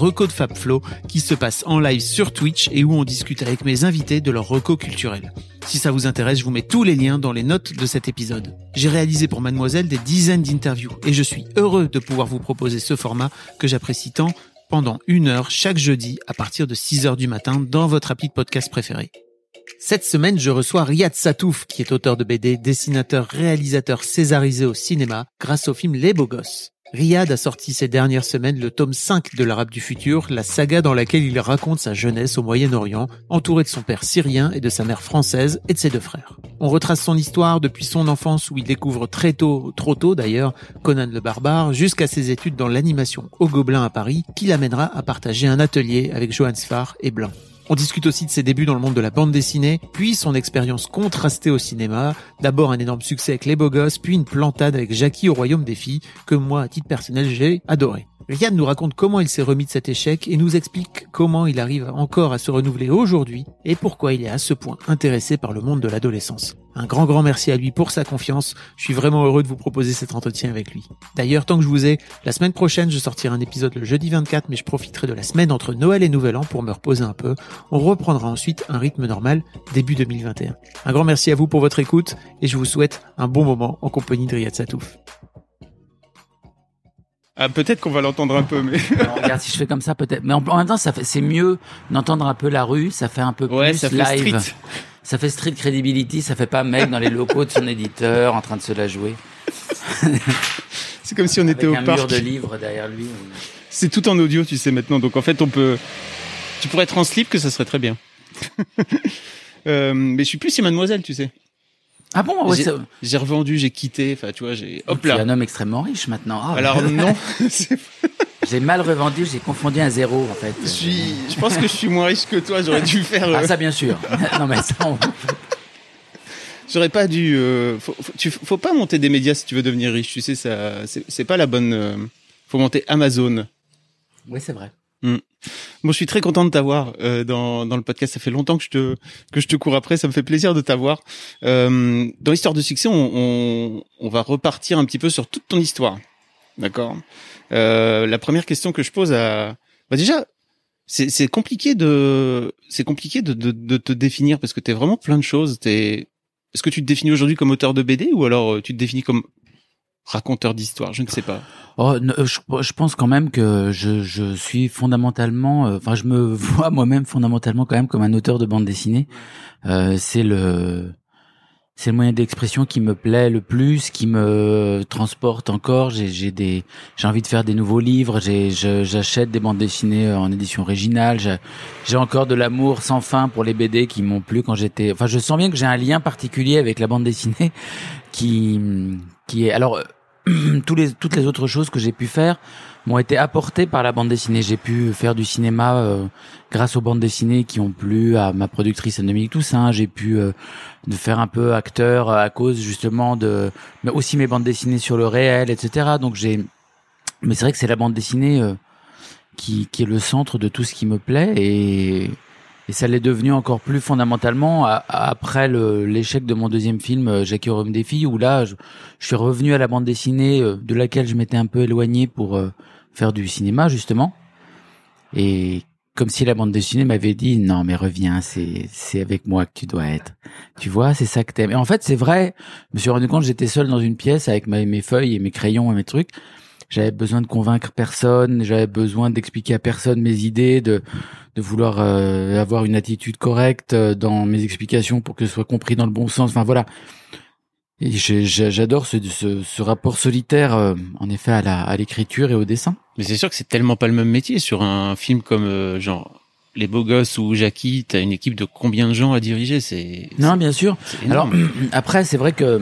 reco de FabFlow qui se passe en live sur Twitch et où on discute avec mes invités de leur reco culturel. Si ça vous intéresse, je vous mets tous les liens dans les notes de cet épisode. J'ai réalisé pour Mademoiselle des dizaines d'interviews et je suis heureux de pouvoir vous proposer ce format que j'apprécie tant pendant une heure chaque jeudi à partir de 6 heures du matin dans votre appli de podcast préféré. Cette semaine, je reçois Riyad Satouf, qui est auteur de BD, dessinateur, réalisateur césarisé au cinéma grâce au film Les Beaux Gosses. Riyad a sorti ces dernières semaines le tome 5 de l'Arabe du futur, la saga dans laquelle il raconte sa jeunesse au Moyen-Orient, entouré de son père syrien et de sa mère française et de ses deux frères. On retrace son histoire depuis son enfance où il découvre très tôt, trop tôt d'ailleurs, Conan le barbare, jusqu'à ses études dans l'animation au Gobelin à Paris, qui l'amènera à partager un atelier avec Johann Sfar et Blanc. On discute aussi de ses débuts dans le monde de la bande dessinée, puis son expérience contrastée au cinéma, d'abord un énorme succès avec Les Beaux Gosses, puis une plantade avec Jackie au Royaume des Filles, que moi, à titre personnel, j'ai adoré. Riyad nous raconte comment il s'est remis de cet échec et nous explique comment il arrive encore à se renouveler aujourd'hui et pourquoi il est à ce point intéressé par le monde de l'adolescence. Un grand grand merci à lui pour sa confiance. Je suis vraiment heureux de vous proposer cet entretien avec lui. D'ailleurs, tant que je vous ai, la semaine prochaine, je sortirai un épisode le jeudi 24, mais je profiterai de la semaine entre Noël et Nouvel An pour me reposer un peu. On reprendra ensuite un rythme normal début 2021. Un grand merci à vous pour votre écoute et je vous souhaite un bon moment en compagnie de Riyad Satouf. Ah, peut-être qu'on va l'entendre un peu, mais. Alors, regarde, si je fais comme ça, peut-être. Mais en, en même temps, ça fait, c'est mieux d'entendre un peu la rue, ça fait un peu Ouais, plus ça fait live. street. Ça fait street credibility, ça fait pas mec dans les locaux de son éditeur en train de se la jouer. C'est comme si on était Avec au un mur parc. de livres derrière lui. C'est tout en audio, tu sais maintenant. Donc en fait, on peut. Tu pourrais être en slip, que ça serait très bien. Euh, mais je suis plus si Mademoiselle, tu sais. Ah bon, ouais, J'ai- revendu, j'ai quitté. Enfin, tu vois, j'ai. Hop tu es là. un homme extrêmement riche maintenant. Ah, Alors non, j'ai mal revendu, j'ai confondu un zéro en fait. je suis. Je pense que je suis moins riche que toi. J'aurais dû faire. euh, Ah ça bien sûr. non mais ça, on- J'aurais pas dû. euh, faut, faut, tu, faut pas monter des médias si tu veux devenir riche. Tu sais, ça, c'est c'est pas la bonne. euh, faut monter Amazon. oui c'est vrai. Bon, je suis très content de t'avoir euh, dans, dans le podcast. Ça fait longtemps que je te que je te cours après. Ça me fait plaisir de t'avoir. Euh, dans l'histoire de succès, on, on, on va repartir un petit peu sur toute ton histoire. D'accord? Euh, la première question que je pose à, bah déjà, c'est c'est compliqué de c'est compliqué de, de de te définir parce que t'es vraiment plein de choses. T'es est-ce que tu te définis aujourd'hui comme auteur de BD ou alors euh, tu te définis comme raconteur d'histoire? Je ne sais pas. Oh, euh, je, je pense quand même que je, je suis fondamentalement, euh, enfin, je me vois moi-même fondamentalement quand même comme un auteur de bande dessinée. Euh, c'est le, c'est le moyen d'expression qui me plaît le plus, qui me transporte encore. J'ai, j'ai des, j'ai envie de faire des nouveaux livres. J'ai, j'achète des bandes dessinées euh, en édition originale. J'ai encore de l'amour sans fin pour les BD qui m'ont plu quand j'étais. Enfin, je sens bien que j'ai un lien particulier avec la bande dessinée qui, qui est alors tous les toutes les autres choses que j'ai pu faire m'ont été apportées par la bande dessinée. J'ai pu faire du cinéma euh, grâce aux bandes dessinées qui ont plu à ma productrice Dominique Toussaint. J'ai pu euh, faire un peu acteur euh, à cause justement de, mais aussi mes bandes dessinées sur le réel, etc. Donc j'ai, mais c'est vrai que c'est la bande dessinée euh, qui qui est le centre de tout ce qui me plaît et et ça l'est devenu encore plus fondamentalement après l'échec de mon deuxième film euh, Jackie Rhum des filles où là je, suis revenu à la bande dessinée euh, de laquelle je m'étais un peu éloigné pour euh, faire du cinéma justement. Et comme si la bande dessinée m'avait dit non mais reviens c'est c'est avec moi que tu dois être. Tu vois c'est ça que t'aimes et en fait c'est vrai je me suis rendu compte j'étais seul dans une pièce avec mes feuilles et mes crayons et mes trucs j'avais besoin de convaincre personne, j'avais besoin d'expliquer à personne mes idées, de de vouloir euh, avoir une attitude correcte euh, dans mes explications pour que ce soit compris dans le bon sens. Enfin voilà. Et j'adore ce, ce, ce, rapport solitaire, euh, en effet, à la à l'écriture et au dessin. Mais c'est sûr que c'est tellement pas le même métier sur un film comme genre les beaux gosses ou Jackie. T'as une équipe de combien de gens à diriger? C'est non, bien sûr. Alors après, c'est vrai que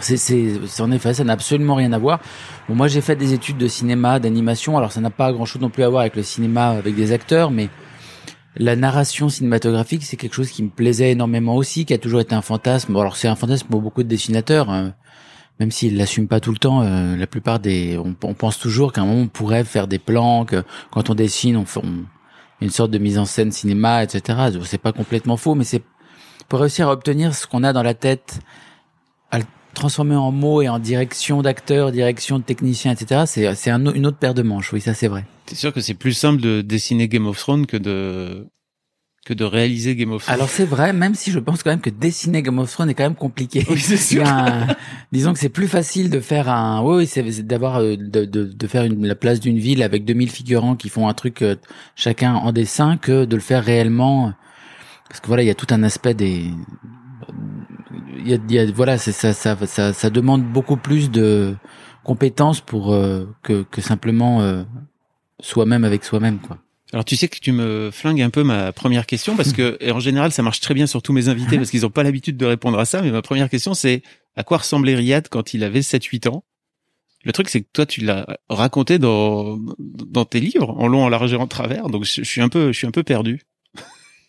c'est, c'est, en effet, ça n'a absolument rien à voir. Bon, moi, j'ai fait des études de cinéma, d'animation. Alors, ça n'a pas grand-chose non plus à voir avec le cinéma, avec des acteurs, mais la narration cinématographique, c'est quelque chose qui me plaisait énormément aussi, qui a toujours été un fantasme. Bon, alors, c'est un fantasme pour beaucoup de dessinateurs, hein. même s'ils l'assument pas tout le temps. Euh, la plupart des, on, pense toujours qu'à un moment on pourrait faire des plans, que quand on dessine, on fait une sorte de mise en scène cinéma, etc. C'est pas complètement faux, mais c'est pour réussir à obtenir ce qu'on a dans la tête transformer en mots et en direction d'acteur, direction de technicien, etc. C'est c'est un, une autre paire de manches. Oui, ça c'est vrai. C'est sûr que c'est plus simple de dessiner Game of Thrones que de que de réaliser Game of Thrones? Alors c'est vrai, même si je pense quand même que dessiner Game of Thrones est quand même compliqué. Oui, c'est sûr. disons que c'est plus facile de faire un, oui, c'est d'avoir euh, de, de, de, faire une, la place d'une ville avec 2000 figurants qui font un truc euh, chacun en dessin que de le faire réellement. Parce que voilà, il y a tout un aspect des il y a, voilà, c'est ça, ça, ça, ça, demande beaucoup plus de compétences pour euh, que, que simplement euh, soi-même avec soi-même, quoi. Alors tu sais que tu me flingues un peu ma première question parce que et en général ça marche très bien sur tous mes invités parce qu'ils n'ont pas l'habitude de répondre à ça. Mais ma première question c'est à quoi ressemblait Riyad quand il avait 7-8 ans? Le truc c'est que toi tu l'as raconté dans dans tes livres en long, en large et en travers. Donc je, suis un peu je suis un peu perdu.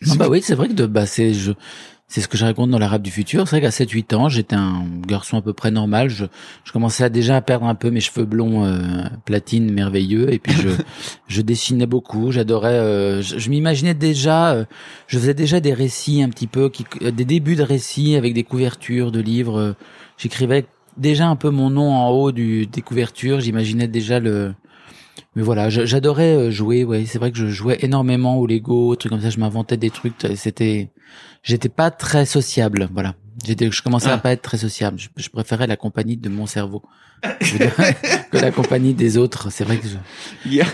Ah bah oui c'est vrai que de bah c'est je c'est ce que je raconte dans l'arabe du futur. C'est vrai qu'à 7-8 ans, j'étais un garçon à peu près normal. Je, je commençais à déjà à perdre un peu mes cheveux blonds euh, platine merveilleux. Et puis je, je dessinais beaucoup. J'adorais. Euh, je, m'imaginais déjà. Euh, je faisais déjà des récits un petit peu, qui, des débuts de récits avec des couvertures de livres. J'écrivais déjà un peu mon nom en haut du, des couvertures. J'imaginais déjà le. Mais voilà, j'adorais jouer. Ouais, c'est vrai que je jouais énormément au Lego, trucs comme ça. Je m'inventais des trucs. C'était j'étais pas très sociable, voilà. J'étais, je commençais à ah. pas être très sociable. Je, préférais la compagnie de mon cerveau que la compagnie des autres. C'est vrai que je.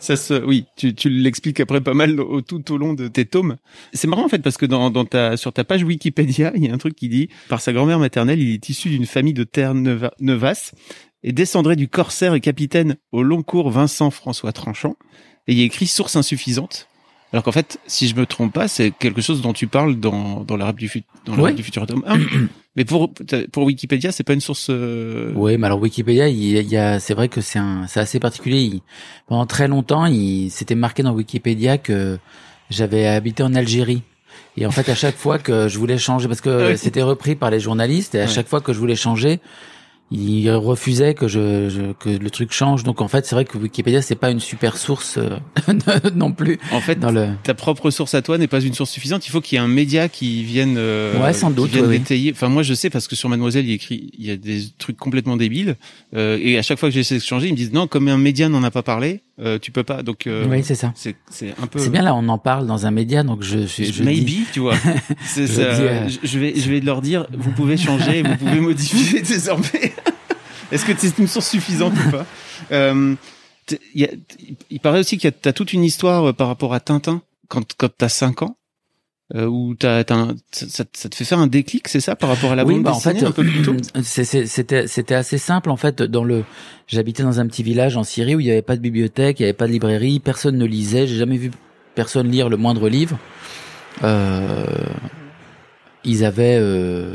Ça se, oui, tu, tu l'expliques après pas mal au, tout au long de tes tomes. C'est marrant en fait parce que dans, dans ta, sur ta page Wikipédia, il y a un truc qui dit par sa grand-mère maternelle, il est issu d'une famille de terre Nevas et descendrait du corsaire et capitaine au long cours Vincent François Tranchant. Et il y a écrit source insuffisante. Alors qu'en fait, si je me trompe pas, c'est quelque chose dont tu parles dans, dans l'arabe du, futur dans du futur atome 1. mais pour, pour Wikipédia, c'est pas une source. Euh... Oui, mais alors Wikipédia, il y a, c'est vrai que c'est un, c'est assez particulier. pendant très longtemps, il s'était marqué dans Wikipédia que j'avais habité en Algérie. Et en fait, à chaque fois que je voulais changer, parce que c'était repris par les journalistes, et à chaque fois que je voulais changer, il refusait que je, que le truc change. Donc en fait, c'est vrai que Wikipédia c'est pas une super source euh, non plus. En fait, dans le... ta propre source à toi n'est pas une source suffisante. Il faut qu'il y ait un média qui vienne, euh, ouais, sans doute, détailler. Enfin, moi je sais parce que sur Mademoiselle il écrit, il y a des trucs complètement débiles. Euh, et à chaque fois que j'essaie de changer, ils me disent non, comme un média n'en a pas parlé, euh, tu peux pas. Donc euh, oui, c'est ça. C'est c'est un peu. C'est bien là, on en parle dans un média, donc je je, je maybe, dis... tu vois. c'est ça. Euh, je vais je vais leur dire, vous pouvez changer, vous pouvez modifier désormais. Est-ce que c'est une source suffisante ou pas? Euh, y a, Il paraît aussi qu'il y a toute une histoire euh, par rapport à Tintin quand quand t'as 5 ans. Euh, où t'as, t'as ça, ça, te fait faire un déclic, c'est ça, par rapport à la bande bah, en fait, un peu plus tôt C'était c'était assez simple en fait. Dans le, j'habitais dans un petit village en Syrie où il n'y avait pas de bibliothèque, il n'y avait pas de librairie, personne ne lisait. J'ai jamais vu personne lire le moindre livre. Euh, ils avaient euh,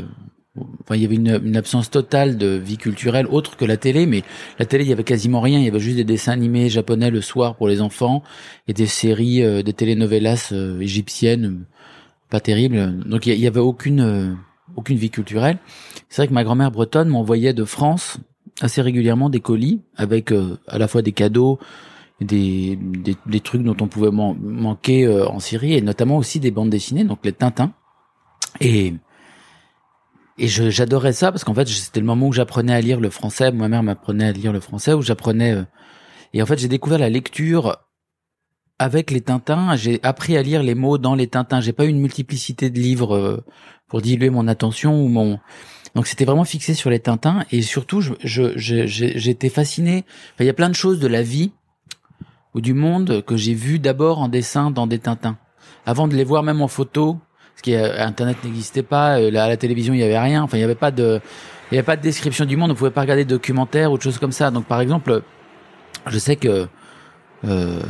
Enfin, il y avait une, une, absence totale de vie culturelle autre que la télé, mais la télé, il y avait quasiment rien. Il y avait juste des dessins animés japonais le soir pour les enfants et des séries, euh, des telenovelas euh, égyptiennes, pas terribles. Donc il y, avait aucune euh, aucune vie culturelle. C'est vrai que ma grand-mère bretonne m'envoyait de France assez régulièrement des colis avec à la fois des cadeaux, des, des, des trucs dont on pouvait manquer en Syrie et notamment aussi des bandes dessinées, donc les Tintins. Et et j'adorais ça parce qu'en fait, c'était le moment où j'apprenais à lire le français. Ma mère m'apprenait à lire le français, où j'apprenais. Euh, et en fait, j'ai découvert la lecture avec les Tintins. J'ai appris à lire les mots dans les Tintins. J'ai pas eu une multiplicité de livres euh, pour diluer mon attention ou mon. Donc c'était vraiment fixé sur les Tintins et surtout je je j'étais fasciné. Enfin, il y a plein de choses de la vie ou du monde que j'ai vu d'abord en dessin dans des Tintins, avant de les voir même en photo. Parce qu'Internet n'existait pas, euh, à la télévision il y avait rien. Enfin il y avait pas de il y avait pas de description du monde. On pouvait pas regarder de documentaires ou de choses comme ça. Donc par exemple, je sais que euh,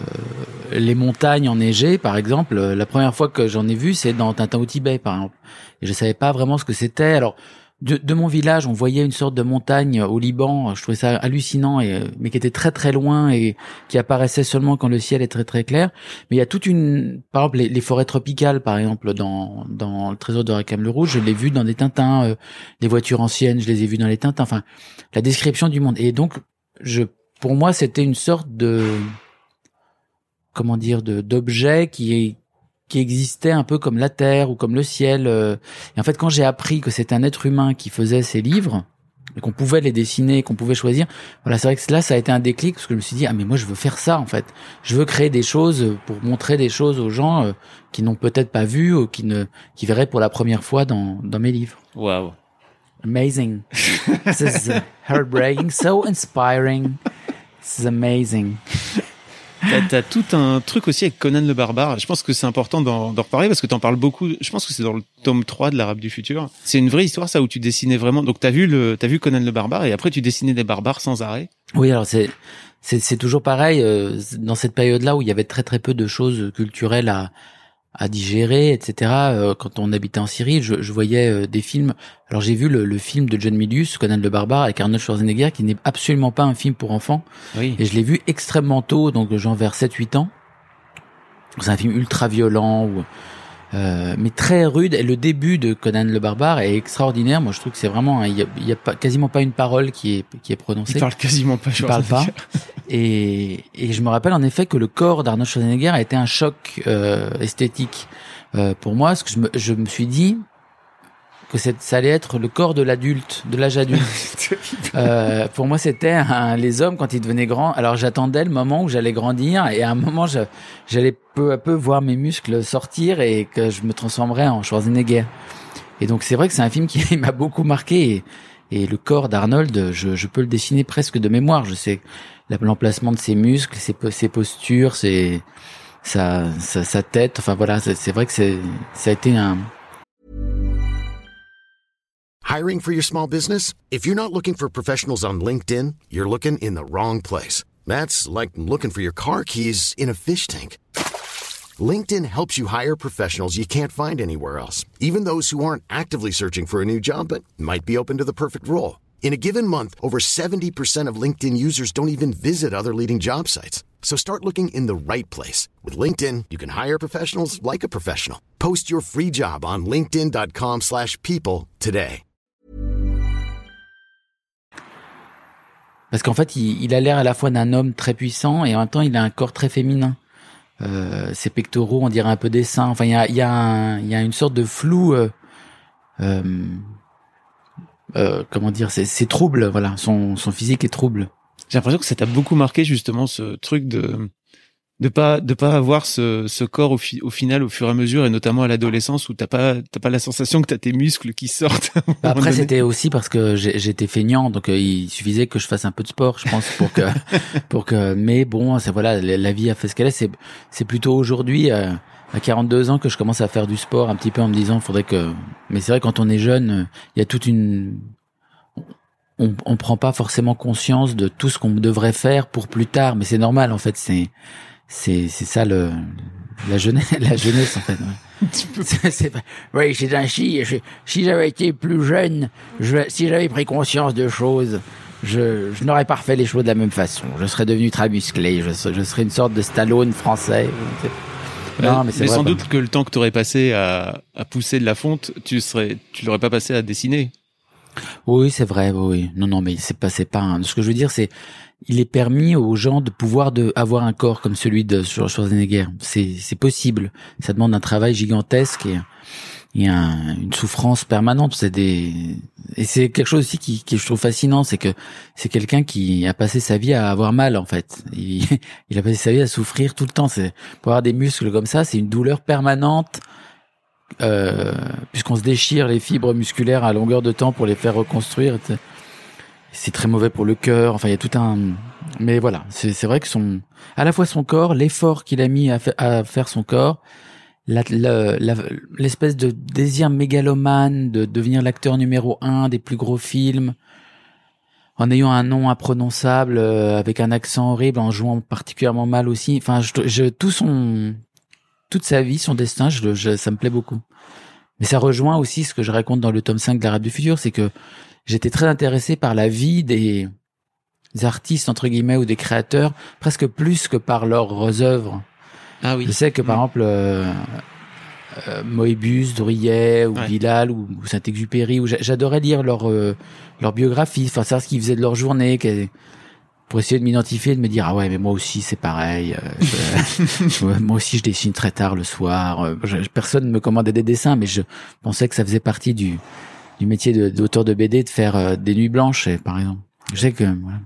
les montagnes enneigées, par exemple, euh, la première fois que j'en ai vu, c'est dans Tintin au Tibet, par exemple. Et je savais pas vraiment ce que c'était. Alors, de, de mon village, on voyait une sorte de montagne au Liban. Je trouvais ça hallucinant, et, euh, mais qui était très très loin et qui apparaissait seulement quand le ciel est très très clair. Mais il y a toute une, par exemple, les, les forêts tropicales, par exemple, dans dans le Trésor de Rackham le Rouge, je l'ai vu dans des Tintins. euh, les voitures anciennes, je les ai vues dans les Tintins. Enfin, la description du monde. Et donc, je, pour moi, c'était une sorte de comment dire de d'objet qui est qui existait un peu comme la terre ou comme le ciel euh. et en fait quand j'ai appris que c'était un être humain qui faisait ces livres et qu'on pouvait les dessiner qu'on pouvait choisir voilà c'est vrai que là ça a été un déclic parce que je me suis dit ah mais moi je veux faire ça en fait. Je veux créer des choses pour montrer des choses aux gens euh, qui n'ont peut-être pas vu ou qui ne qui verraient pour la première fois dans dans mes livres. Waouh. amazing. This is heartbreaking. So inspiring. This is amazing T'as, tout un truc aussi avec Conan le barbare. Je pense que c'est important d'en, reparler parce que t'en parles beaucoup. Je pense que c'est dans le tome 3 de l'Arabe du futur. C'est une vraie histoire, ça, où tu dessinais vraiment. Donc t'as vu le, t'as vu Conan le barbare et après tu dessinais des barbares sans arrêt. Oui, alors c'est c'est c'est toujours pareil euh, dans cette période-là où il y avait très très peu de choses culturelles à à digérer, etc. euh, quand on habitait en Syrie, je, je voyais euh, des films. Alors j'ai vu le, le film de John Milius, Conan le barbare, avec Arnold Schwarzenegger, qui n'est absolument pas un film pour enfants. Oui. Et je l'ai vu extrêmement tôt, donc genre vers 7-8 ans. C'est un film ultra violent, ou, euh, mais très rude. Et le début de Conan le barbare est extraordinaire. Moi, je trouve que c'est vraiment, il y a, y a pas, quasiment pas une parole qui est qui est prononcée. Il parle quasiment pas. Il parle pas. Et, et je me rappelle en effet que le corps d'Arnold Schwarzenegger a été un choc euh, esthétique euh, pour moi, parce que je me, je me suis dit que ça allait être le corps de l'adulte, de l'âge adulte. Euh, pour moi, c'était un- les hommes quand ils devenaient grands. Alors j'attendais le moment où j'allais grandir et à un moment, j'allais peu à peu voir mes muscles sortir et que je me transformerais en Schwarzenegger. Et donc c'est vrai que c'est un film qui m'a beaucoup marqué. Et, et le corps d'Arnold, je, je peux le dessiner presque de mémoire. Je sais l'emplacement de ses muscles, ses, ses postures, ses, sa, sa, tête. Enfin voilà, c'est vrai que ça a été un, Hiring for your small business? If you're not looking for professionals on LinkedIn, you're looking in the wrong place. That's like looking for your car keys in a fish tank. LinkedIn helps you hire professionals you can't find anywhere else, even those who aren't actively searching for a new job but might be open to the perfect role. In a given month, over 70% of LinkedIn users don't even visit other leading job sites. So start looking in the right place. With LinkedIn, you can hire professionals like a professional. Post your free job on linkedin.com/people slash people today. Parce qu'en fait, il, il a l'air à la fois d'un homme très puissant et en même temps, il a un corps très féminin. Euh, ses pectoraux, on dirait un peu des seins. Enfin, il y a, y a, y a une sorte de flou. Euh, euh, euh, comment dire C'est c'est trouble. Voilà, son, son physique est trouble. J'ai l'impression que ça t'a beaucoup marqué justement ce truc de de pas de pas avoir ce, ce corps au, fi- au final au fur et à mesure et notamment à l'adolescence où t'as pas t'as pas la sensation que t'as tes muscles qui sortent. moment Après, c'était aussi parce que j'ai- j'étais feignant, donc euh, il suffisait que je fasse un peu de sport, je pense, pour que, pour que. Mais bon, c'est voilà, la la vie a fait ce qu'elle est. C'est, c'est plutôt aujourd'hui, euh, à 42 ans, que je commence à faire du sport un petit peu en me disant, faudrait que. Mais c'est vrai, quand on est jeune, il y a toute une. On, on prend pas forcément conscience de tout ce qu'on devrait faire pour plus tard, mais c'est normal en fait. C'est, c'est, c'est ça le. La jeunesse, la jeunesse en fait. ouais. C'est- c'est pas- Oui, c'est ainsi. Je- Si j'avais été plus jeune, je, si j'avais pris conscience de choses, je, je n'aurais pas refait les choses de la même façon. Je serais devenu très musclé. Je, je serais une sorte de Stallone français. Non, mais c'est vrai, sans doute que le temps que t'aurais passé à, à pousser de la fonte, tu serais tu l'aurais pas passé à dessiner. Oui, c'est vrai. Oui, non, non, mais c'est pas, c'est pas. un- Ce que je veux dire, c'est, il est permis aux gens de pouvoir de avoir un corps comme celui de Schwar- Schwarzenegger. C'est, c'est possible. Ça demande un travail gigantesque et, et un- une souffrance permanente. C'est des, et c'est quelque chose aussi qui, qui je trouve fascinant, c'est que c'est quelqu'un qui a passé sa vie à avoir mal en fait. Il, il a passé sa vie à souffrir tout le temps. C'est pour avoir des muscles comme ça, c'est une douleur permanente euh, puisqu'on se déchire les fibres musculaires à longueur de temps pour les faire reconstruire. C'est très mauvais pour le cœur. Enfin, il y a tout un. Mais voilà, c'est vrai que son, à la fois son corps, l'effort qu'il a mis à, à, faire son corps, l'espèce de désir mégalomane de devenir l'acteur numéro un des plus gros films, en ayant un nom imprononçable, euh, avec un accent horrible, en jouant particulièrement mal aussi. Enfin, je, je tout son, toute sa vie, son destin, je, je, ça me plaît beaucoup. Mais ça rejoint aussi ce que je raconte dans le tome 5 de l'Arabe du futur, c'est que j'étais très intéressé par la vie des, artistes entre guillemets ou des créateurs, presque plus que par leurs œuvres. Ah oui. Je sais que par mm. exemple euh, euh, Moebius, Drouillet ou Bilal ou, Saint-Exupéry, j'adorais lire leur euh, leur biographie, enfin savoir ce qu'ils faisaient de leur journée, pour essayer de m'identifier, de me dire ah ouais mais moi aussi c'est pareil, euh, moi aussi je dessine très tard le soir. Euh, personne ne me commandait des dessins, mais je pensais que ça faisait partie du du métier d'auteur de, BD de faire des nuits blanches, par exemple. Je sais que.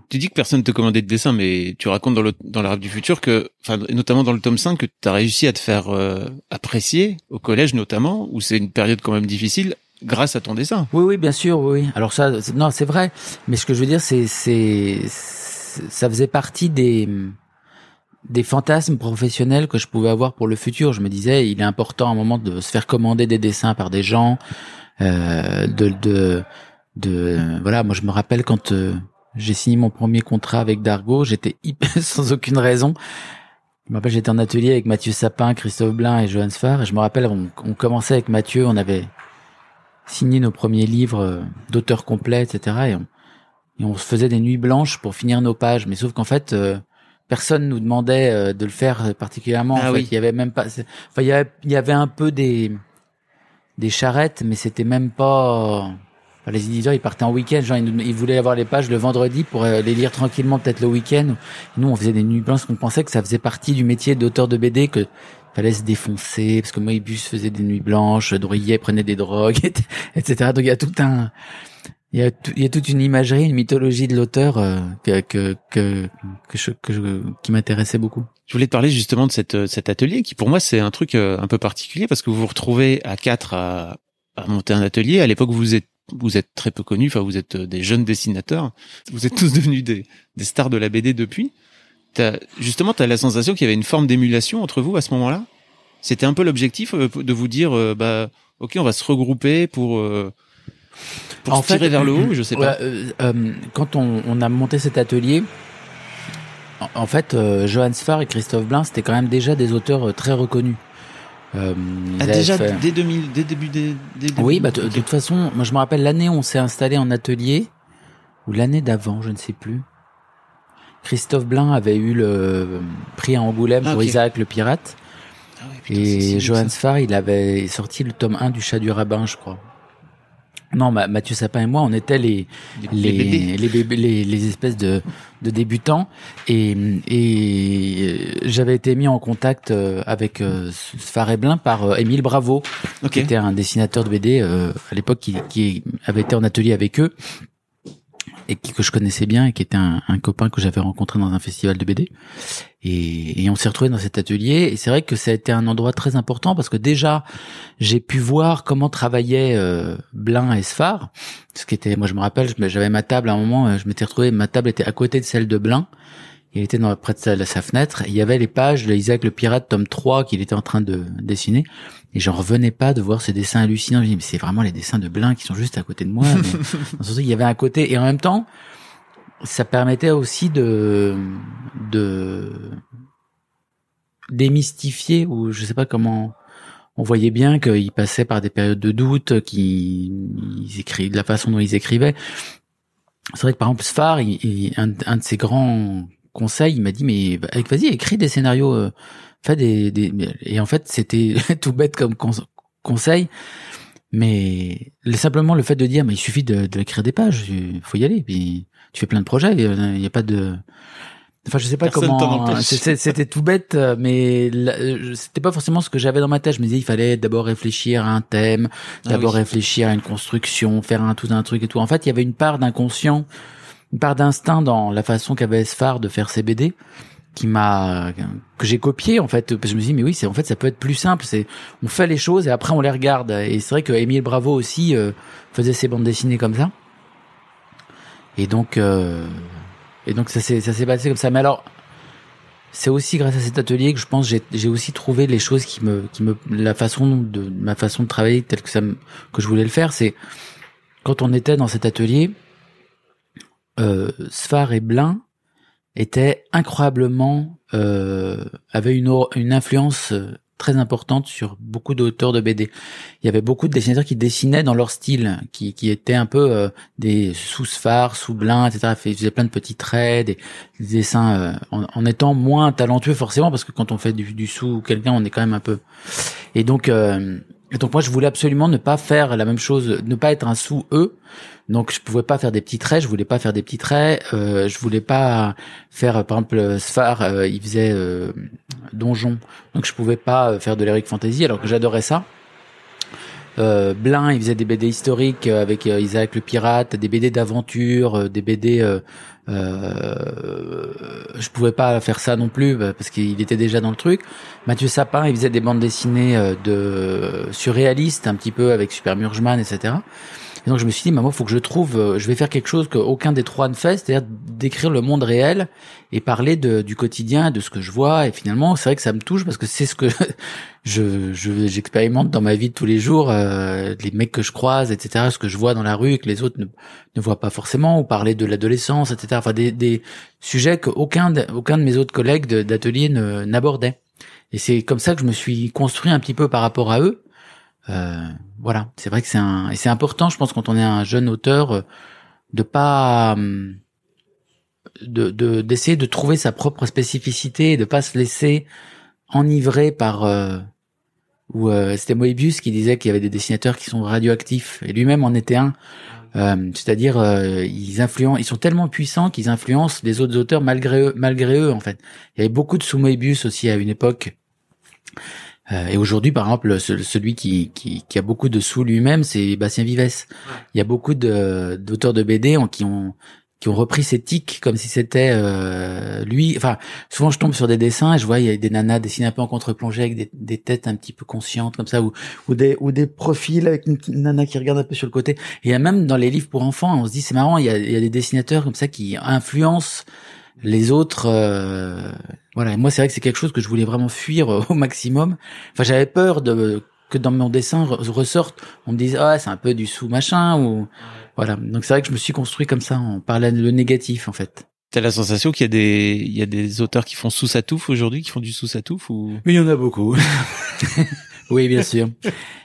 Tu dis que personne te commandait de dessin, mais tu racontes dans le dans la rêve du futur que, enfin, notamment dans le tome 5, que tu as réussi à te faire euh, apprécier au collège notamment, où c'est une période quand même difficile, grâce à ton dessin. Oui, oui, bien sûr, oui. Alors ça, non, c'est vrai. Mais ce que je veux dire, c'est c'est ça faisait partie des des fantasmes professionnels que je pouvais avoir pour le futur. Je me disais, il est important à un moment de se faire commander des dessins par des gens, euh, de de de voilà. Moi, je me rappelle quand euh, j'ai signé mon premier contrat avec Dargo, j'étais sans aucune raison. Je me rappelle, j'étais en atelier avec Mathieu Sapin, Christophe Blin et Johan Sfar. Et je me rappelle, on, on, commençait avec Mathieu, on avait signé nos premiers livres euh, d'auteur complet, etc. Et on, et on se faisait des nuits blanches pour finir nos pages. Mais sauf qu'en fait, euh, personne nous demandait euh, de le faire particulièrement. Ah en fait, il y avait même pas. Enfin, il y avait, il y avait un peu des des charrettes, mais c'était même pas les éditeurs, ils partaient en week-end, genre ils, voulaient avoir les pages le vendredi pour euh, les lire tranquillement peut-être le week-end. Nous, on faisait des nuits blanches, on pensait que ça faisait partie du métier d'auteur de BD, que fallait se défoncer, parce que Moebius faisait des nuits blanches, Drouillet prenait des drogues, etc. Donc il y a tout un, il y a, il y a toute une imagerie, une mythologie de l'auteur euh, que, que, que, que, je, que je, qui m'intéressait beaucoup. Je voulais te parler justement de cette, cet atelier qui pour moi c'est un truc euh, un peu particulier parce que vous vous retrouvez à quatre à, à monter un atelier. À l'époque vous êtes vous êtes très peu connus, enfin vous êtes euh, des jeunes dessinateurs, vous êtes tous devenus des, des stars de la BD depuis. As, justement, tu as la sensation qu'il y avait une forme d'émulation entre vous à ce moment-là? C'était un peu l'objectif euh, de vous dire, euh, bah, ok, on va se regrouper pour, pour se tirer vers le haut, je sais pas. quand on, on, a monté cet atelier, en, fait, Johannes Farr et Christophe Blin, c'était quand même déjà des auteurs très reconnus. Euh, ah, déjà dès 2000, dès début des. oui, bah de, toute façon, moi je me rappelle l'année où on s'est installé en atelier ou l'année d'avant, je ne sais plus. Christophe Blin avait eu le prix à Angoulême ah, pour Isaac le pirate. Ah et Johan Sfar, il avait sorti le tome 1 du chat du rabbin, je crois. Non, Mathieu Sapin et moi, on était les les les, les, les, espèces de, de débutants. Et, et j'avais été mis en contact euh, avec euh, Sfar par euh, Émile Bravo, qui était un dessinateur de BD euh, à l'époque qui, qui avait été en atelier avec eux et que je connaissais bien et qui était un, un copain que j'avais rencontré dans un festival de BD. Et, et on s'est retrouvé dans cet atelier. Et c'est vrai que ça a été un endroit très important parce que déjà, j'ai pu voir comment travaillait euh, Blin et Sfar. Ce qui était, moi je me rappelle, j'avais ma table à un moment, euh, je m'étais retrouvé, ma table était à côté de celle de Blin. Il était dans, près de sa, fenêtre. il y avait les pages de Isaac le Pirate, tome 3, qu'il était en train de dessiner. Et j'en revenais pas de voir ces dessins hallucinants. Je me dis, mais c'est vraiment les dessins de Blin qui sont juste à côté de moi. Mais, il y avait un côté, et en même temps, ça permettait aussi de de démystifier ou je sais pas comment on voyait bien qu'ils passaient par des périodes de doute qu'ils écrivent de la façon dont ils écrivaient c'est vrai que par exemple Sfar il, un, un, de ses grands conseils il m'a dit mais vas-y écris des scénarios euh, fais des, des et en fait c'était tout bête comme conseil mais simplement le fait de dire mais il suffit de, de écrire des pages il faut y aller puis tu fais plein de projets, il n'y a pas de Enfin, je sais pas comment. C'était tout bête, mais c'était pas forcément ce que j'avais dans ma tête. Je me disais, il fallait d'abord réfléchir à un thème, ah d'abord réfléchir à une construction, faire un tout un truc et tout. En fait, il y avait une part d'inconscient, une part d'instinct dans la façon qu'avait Sfar de faire ses BD. qui m'a que j'ai copié en fait. Parce que je me dis mais oui c'est en fait ça peut être plus simple. C'est on fait les choses et après on les regarde. Et c'est vrai que Émile Bravo aussi euh, faisait ses bandes dessinées comme ça. Et donc euh, et donc ça s'est ça s'est passé comme ça. Mais alors c'est aussi grâce à cet atelier que je pense j'ai j'ai aussi trouvé les choses qui me qui me la façon de ma façon de travailler telle que ça me, que je voulais le faire. C'est quand on était dans cet atelier euh, Sfar et Blin étaient incroyablement euh, avaient une une influence euh, très importante sur beaucoup d'auteurs de BD. Il y avait beaucoup de dessinateurs qui dessinaient dans leur style, qui, qui étaient un peu euh, des sous sphare, sous blin, etc. Ils faisaient plein de petits traits, des, dessins euh, en, en, étant moins talentueux forcément, parce que quand on fait du, du sous quelqu'un, on est quand même un peu. Et donc, euh, donc moi, je voulais absolument ne pas faire la même chose, ne pas être un sous eux. Donc je pouvais pas faire des petits traits, je voulais pas faire des petits traits, euh, je voulais pas faire par exemple Sfar, euh, il faisait euh, donjon, donc je pouvais pas faire de l'Eric Fantasy alors que j'adorais ça. Euh, Blin, il faisait des BD historiques avec Isaac le pirate, des BD d'aventure, des BD. Euh, je pouvais pas faire ça non plus bah, parce qu'il était déjà dans le truc. Mathieu Sapin, il faisait des bandes dessinées de surréalistes un petit peu avec Super Murgeman, etc. Et donc je me suis dit, maman, faut que je trouve, euh, je vais faire quelque chose qu'aucun des trois ne fait, c'est-à-dire décrire le monde réel et parler de, du quotidien, de ce que je vois. Et finalement, c'est vrai que ça me touche parce que c'est ce que je j'expérimente dans ma vie de tous les jours, euh, les mecs que je croise, etc., ce que je vois dans la rue et que les autres ne, ne voient pas forcément, ou parler de l'adolescence, etc. Enfin, des, des sujets qu'aucun de, aucun de mes autres collègues d'atelier n'abordait. Et c'est comme ça que je me suis construit un petit peu par rapport à eux. Euh, voilà, c'est vrai que c'est un et c'est important, je pense, quand on est un jeune auteur, euh, de pas hum, de d'essayer de, trouver sa propre spécificité et de pas se laisser enivrer par euh, euh, c'était Moebius qui disait qu'il y avait des dessinateurs qui sont radioactifs et lui-même en était un. Euh, c'est-à-dire ils influencent, ils sont tellement puissants qu'ils influencent les autres auteurs malgré eux, malgré eux en fait. Il y avait beaucoup de sous Moebius aussi à une époque. Euh, et aujourd'hui, par exemple, celui qui, qui, qui, a beaucoup de sous lui-même, c'est Bastien Vives. Il y a beaucoup d'auteurs de, BD qui ont qui ont repris ces tics comme si c'était euh, lui. Enfin, souvent je tombe sur des dessins et je vois il y a des nanas dessinées un peu en contre-plongée avec des, des, têtes un petit peu conscientes comme ça, ou, ou des ou des profils avec une, nana qui regarde un peu sur le côté. Et il y a même dans les livres pour enfants, on se dit c'est marrant, il y a, il y a des dessinateurs comme ça qui influencent les autres, euh, voilà. Et moi, c'est vrai que c'est quelque chose que je voulais vraiment fuir au maximum. Enfin, j'avais peur de que dans mon dessin ressorte, on me dise ah c'est un peu du sous machin ou voilà. Donc c'est vrai que je me suis construit comme ça en parlant le négatif en fait. T'as la sensation qu'il y a des il y a des auteurs qui font sous satouf aujourd'hui, qui font du sous satouf ou? Mais il y en a beaucoup. oui, bien sûr.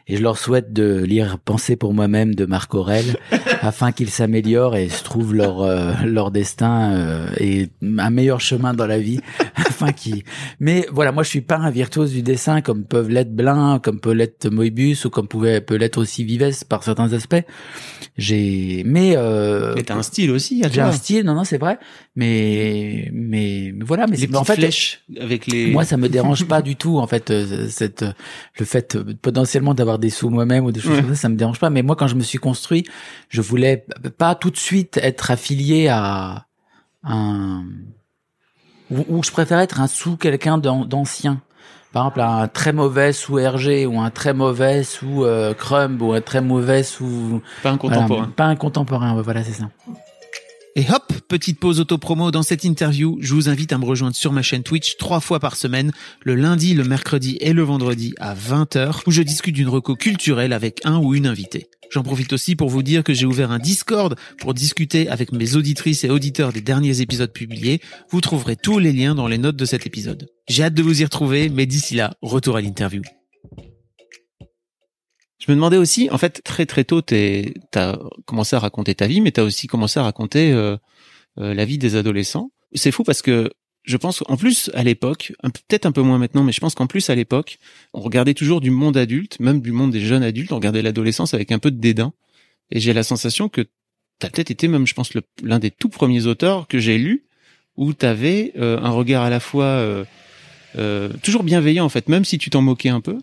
Et je leur souhaite de lire Penser pour moi-même de Marc Aurel afin qu'ils s'améliorent et se trouvent leur euh, leur destin euh, et un meilleur chemin dans la vie afin qu'ils mais voilà moi je suis pas un virtuose du dessin comme peuvent l'être Blin comme peut l'être Moebius ou comme pouvait peut l'être aussi Vives par certains aspects. J'ai mais euh, mais t'as un style aussi j'ai un style non non c'est vrai. Mais mais, voilà mais les en fait flèches avec les moi ça me dérange pas du tout en fait euh, cette le fait potentiellement d'avoir des sous moi-même ou des choses comme ça, ça me dérange pas. Mais moi, quand je me suis construit, je voulais pas tout de suite être affilié à un ou, je préfère être un sous quelqu'un d'ancien. Par exemple, un très mauvais sous RG ou un très mauvais sous euh, Crumb ou un très mauvais sous pas un contemporain. pas un contemporain. Voilà, c'est ça. Et hop, petite pause auto-promo dans cette interview. Je vous invite à me rejoindre sur ma chaîne Twitch trois fois par semaine, le lundi, le mercredi et le vendredi à 20h, où je discute d'une reco culturelle avec un ou une invitée. J'en profite aussi pour vous dire que j'ai ouvert un Discord pour discuter avec mes auditrices et auditeurs des derniers épisodes publiés. Vous trouverez tous les liens dans les notes de cet épisode. J'ai hâte de vous y retrouver, mais d'ici là, retour à l'interview. Je me demandais aussi, en fait, très très tôt, t'as commencé à raconter ta vie, mais t'as aussi commencé à raconter euh, euh, la vie des adolescents. C'est fou parce que je pense en plus à l'époque, peut-être un peu moins maintenant, mais je pense qu'en plus à l'époque, on regardait toujours du monde adulte, même du monde des jeunes adultes, on regardait l'adolescence avec un peu de dédain. Et j'ai la sensation que t'as peut-être été même, je pense, l'un des tout premiers auteurs que j'ai lu où t'avais euh, un regard à la fois toujours bienveillant en fait, même si tu t'en moquais un peu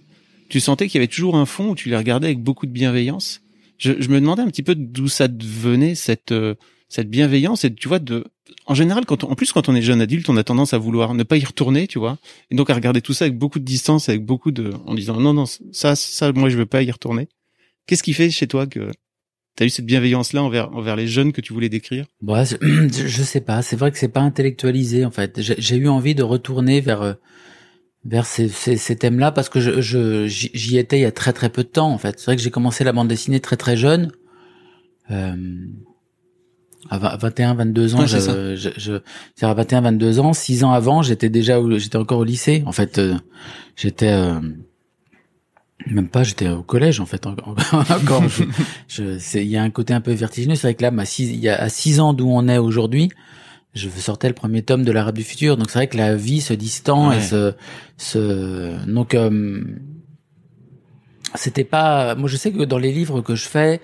tu sentais qu'il y avait toujours un fond où tu les regardais avec beaucoup de bienveillance? Je, je me demandais un petit peu d'où ça venait cette euh, cette bienveillance et tu vois de en général quand en plus quand on est jeune adulte on a tendance à vouloir ne pas y retourner tu vois et donc à regarder tout ça avec beaucoup de distance avec beaucoup de en disant non non ça ça moi je veux pas y retourner qu'est-ce qui fait chez toi que T'as eu cette bienveillance là envers envers les jeunes que tu voulais décrire? Ouais, je sais pas, c'est vrai que c'est pas intellectualisé en fait. J'ai eu envie de retourner vers euh, vers ces, ces, ces thèmes-là parce que je j'y étais il y a très très peu de temps en fait. C'est vrai que j'ai commencé la bande dessinée très très jeune. Euh, à 21, 22 ans, ouais, je, je, je, à 21, 22 ans, 6 ans avant, j'étais déjà, j'étais encore au lycée. En fait, euh, j'étais, euh, même pas, j'étais au collège en fait. Encore, je, je, il y a un côté un peu vertigineux. C'est vrai que là, ma six, il y a à 6 ans d'où on est aujourd'hui, je sortais le premier tome de l'Arabe du futur. Donc c'est vrai que la vie se distend et se, se, donc euh, c'était pas. Moi, je sais que dans les livres que je fais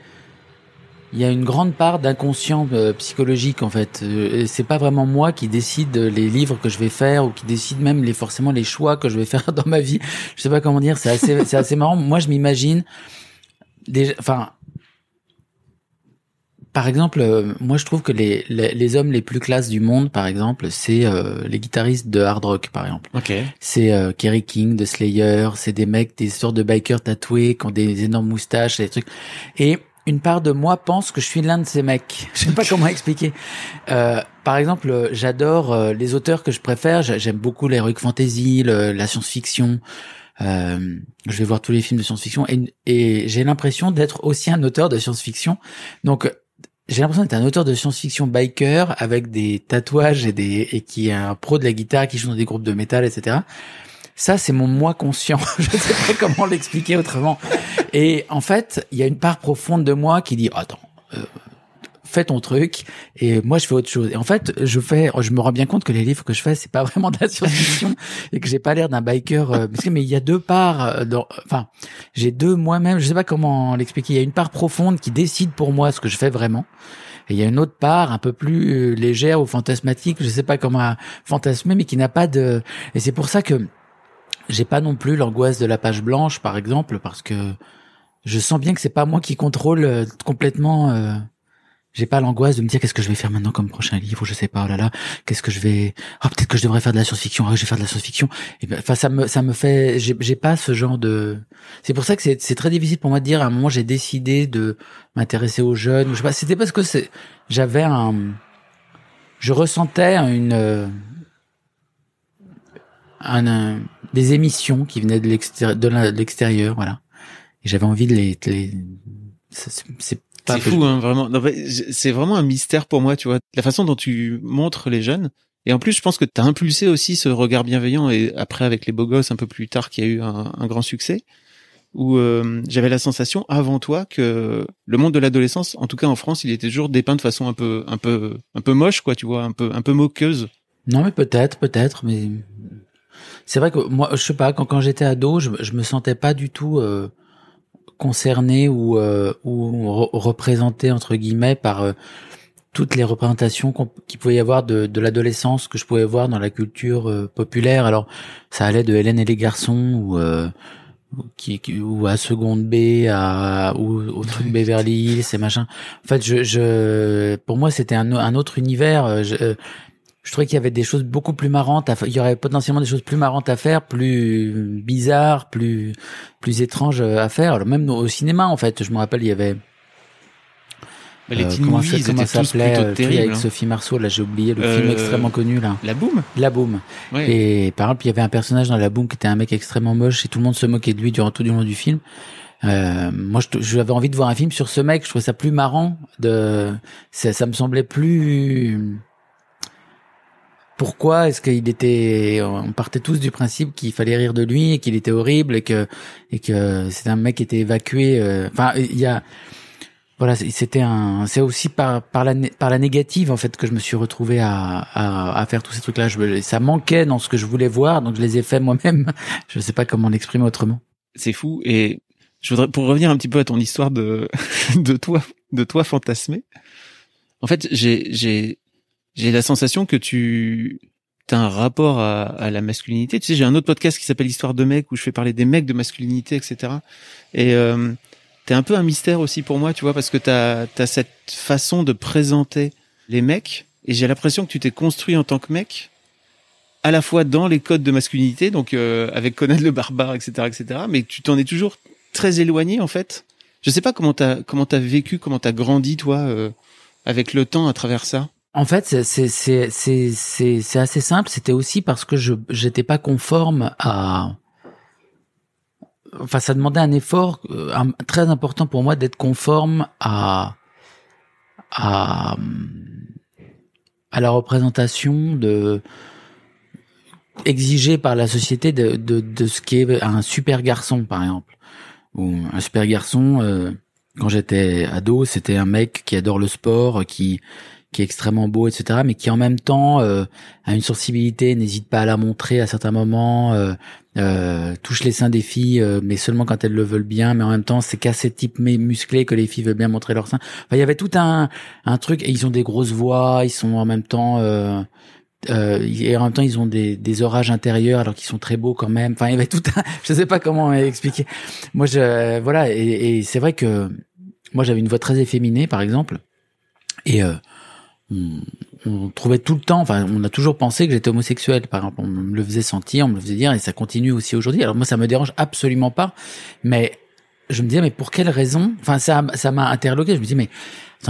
il y a une grande part d'inconscient euh, psychologique en fait. Euh, c'est pas vraiment moi qui décide les livres que je vais faire ou qui décide même les forcément les choix que je vais faire dans ma vie. Je sais pas comment dire. C'est assez c'est assez marrant. Moi, je m'imagine déjà. Enfin, par exemple, euh, moi je trouve que les, les, les, hommes les plus classes du monde, par exemple, c'est les guitaristes de hard rock, par exemple. Okay. C'est Kerry King de Slayer, c'est des mecs, des sortes de bikers tatoués qui ont des énormes moustaches, des trucs. Et une part de moi pense que je suis l'un de ces mecs. Je sais pas comment expliquer. Euh, par exemple, j'adore euh, les auteurs que je préfère. J'aime beaucoup l'heroic fantasy, la science-fiction. Euh, je vais voir tous les films de science-fiction et, et j'ai l'impression d'être aussi un auteur de science-fiction. Donc j'ai l'impression d'être un auteur de science-fiction biker avec des tatouages et qui est un pro de la guitare qui joue dans des groupes de métal, etc. Ça, c'est mon moi conscient. je ne sais pas comment l'expliquer autrement. Et en fait, il y a une part profonde de moi qui dit, attends, euh, fais ton truc et moi je fais autre chose. Et en fait, je fais, je me rends bien compte que les livres que je fais, c'est pas vraiment de la science-fiction et que j'ai pas l'air d'un biker. Euh, mais il y a deux parts. Euh, dans, enfin, j'ai deux moi-même. Je sais pas comment l'expliquer. Il y a une part profonde qui décide pour moi ce que je fais vraiment. Et il y a une autre part un peu plus euh, légère ou fantasmatique, je sais pas comment fantasmer, mais qui n'a pas de. Et c'est pour ça que j'ai pas non plus l'angoisse de la page blanche, par exemple, parce que je sens bien que c'est pas moi qui contrôle complètement. Euh, j'ai pas l'angoisse de me dire qu'est-ce que je vais faire maintenant comme prochain livre, je sais pas. Oh là là, qu'est-ce que je vais. Oh peut-être que je devrais faire de la science-fiction. Ah, je vais faire de la science-fiction. Ben, enfin, ça me ça me fait. J'ai pas ce genre de. C'est pour ça que c'est c'est très difficile pour moi de dire. À un moment, j'ai décidé de m'intéresser aux jeunes. Je sais pas. C'était parce que c'est j'avais un. Je ressentais une. Euh, un, un des émissions qui venaient de l'extérieur, de l'extérieur, voilà. Et j'avais envie de les, les... c'est c'est fou, hein, vraiment. C'est vraiment un mystère pour moi, tu vois, la façon dont tu montres les jeunes. Et en plus, je pense que tu as impulsé aussi ce regard bienveillant. Et après, avec les beaux gosses, un peu plus tard, qui a eu un, un grand succès, où euh, j'avais la sensation avant toi que le monde de l'adolescence, en tout cas en France, il était toujours dépeint de façon un peu, un peu, un peu moche, quoi, tu vois, un peu, un peu moqueuse. Non, mais peut-être, peut-être, mais c'est vrai que moi, je sais pas, quand, quand j'étais ado, je, je me sentais pas du tout euh, concerné ou, euh, ou représenté entre guillemets par euh, toutes les représentations qu'il pouvait y avoir de, de l'adolescence que je pouvais voir dans la culture euh, populaire. Alors, ça allait de Hélène et les garçons ou qui, ou à seconde B à ou au truc Beverly Hills et machin. En fait, je, je pour moi c'était un, un autre univers. Je, je trouvais qu'il y avait des choses beaucoup plus marrantes. À, il y aurait potentiellement des choses plus marrantes à faire, plus bizarres, plus plus étranges à faire. Alors même au cinéma, en fait, je me rappelle, il y avait mais les euh, teen comment movies, comment ça s'appelait euh, terrible, avec hein. Sophie Marceau là j'ai oublié le film euh, extrêmement connu là La Boom La Boom et par exemple il y avait un personnage dans La Boom qui était un mec extrêmement moche et tout le monde se moquait de lui durant tout le long du film euh, moi j'avais envie de voir un film sur ce mec je trouvais ça plus marrant de ça, ça me semblait plus pourquoi est-ce qu'il était on partait tous du principe qu'il fallait rire de lui et qu'il était horrible et que et que c'était un mec qui était évacué euh, enfin il y a voilà c'était un c'est aussi par par la par la négative en fait que je me suis retrouvé à à, à faire tous ces trucs là je, ça manquait dans ce que je voulais voir donc je les ai fait moi-même. Je sais pas comment l'exprimer autrement. C'est fou et je voudrais pour revenir un petit peu à ton histoire de de toi de toi fantasmé en fait j'ai j'ai j'ai la sensation que tu as un rapport à, à, la masculinité. Tu sais, j'ai un autre podcast qui s'appelle Histoire de mecs où je fais parler des mecs de masculinité, etc. Et euh, t'es un peu un mystère aussi pour moi, tu vois, parce que t'as as cette façon de présenter les mecs et j'ai l'impression que tu t'es construit en tant que mec à la fois dans les codes de masculinité, donc euh, avec Conan le barbare, etc., etc. Mais tu t'en es toujours très éloigné en fait. Je sais pas comment t'as comment t'as vécu, comment t'as grandi toi euh, avec le temps à travers ça. En fait, c'est assez simple. C'était aussi parce que je j'étais pas conforme à. Enfin, ça demandait un effort euh, très important pour moi d'être conforme à à à la représentation de exigée par la société de, de, de ce qui est un super garçon, par exemple. Ou un super garçon, euh, quand j'étais ado, c'était un mec qui adore le sport, qui qui est extrêmement beau, etc., mais qui en même temps euh, a une sensibilité, n'hésite pas à la montrer à certains moments, euh, euh touche les seins des filles, mais seulement quand elles le veulent bien, mais en même temps c'est qu'à ces types musclés que les filles veulent bien montrer leurs seins. Enfin, il y avait tout un, un truc, et ils ont des grosses voix, ils sont en même temps euh, et en même temps ils ont des, des orages intérieurs alors qu'ils sont très beaux quand même. Enfin, il y avait tout un, je sais pas comment expliquer. Moi, je voilà, et, et c'est vrai que moi j'avais une voix très efféminée, par exemple, et euh, on, trouvait tout le temps, enfin, on a toujours pensé que j'étais homosexuel, par exemple, on me le faisait sentir, on me le faisait dire, et ça continue aussi aujourd'hui. Alors moi, ça me dérange absolument pas, mais je me disais, mais pour quelle raison? Enfin, ça, ça m'a interloqué. Je me dis, mais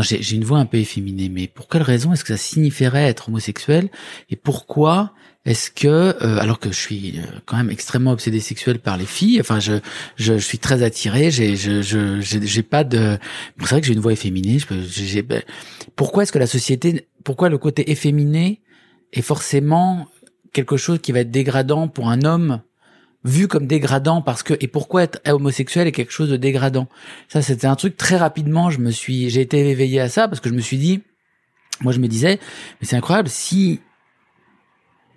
j'ai une voix un peu efféminée, mais pour quelle raison est-ce que ça signifierait être homosexuel? Et pourquoi est-ce que, euh, alors que je suis euh, quand même extrêmement obsédé sexuel par les filles, enfin, je, je, je suis très attiré, j'ai, je, je, j'ai pas de, c'est vrai que j'ai une voix efféminée. Je, ben, pourquoi est-ce que la société, pourquoi le côté efféminé est forcément quelque chose qui va être dégradant pour un homme vu comme dégradant parce que et pourquoi être homosexuel est quelque chose de dégradant? Ça c'était un truc très rapidement, je me suis j'ai été éveillé à ça parce que je me suis dit moi je me disais mais c'est incroyable si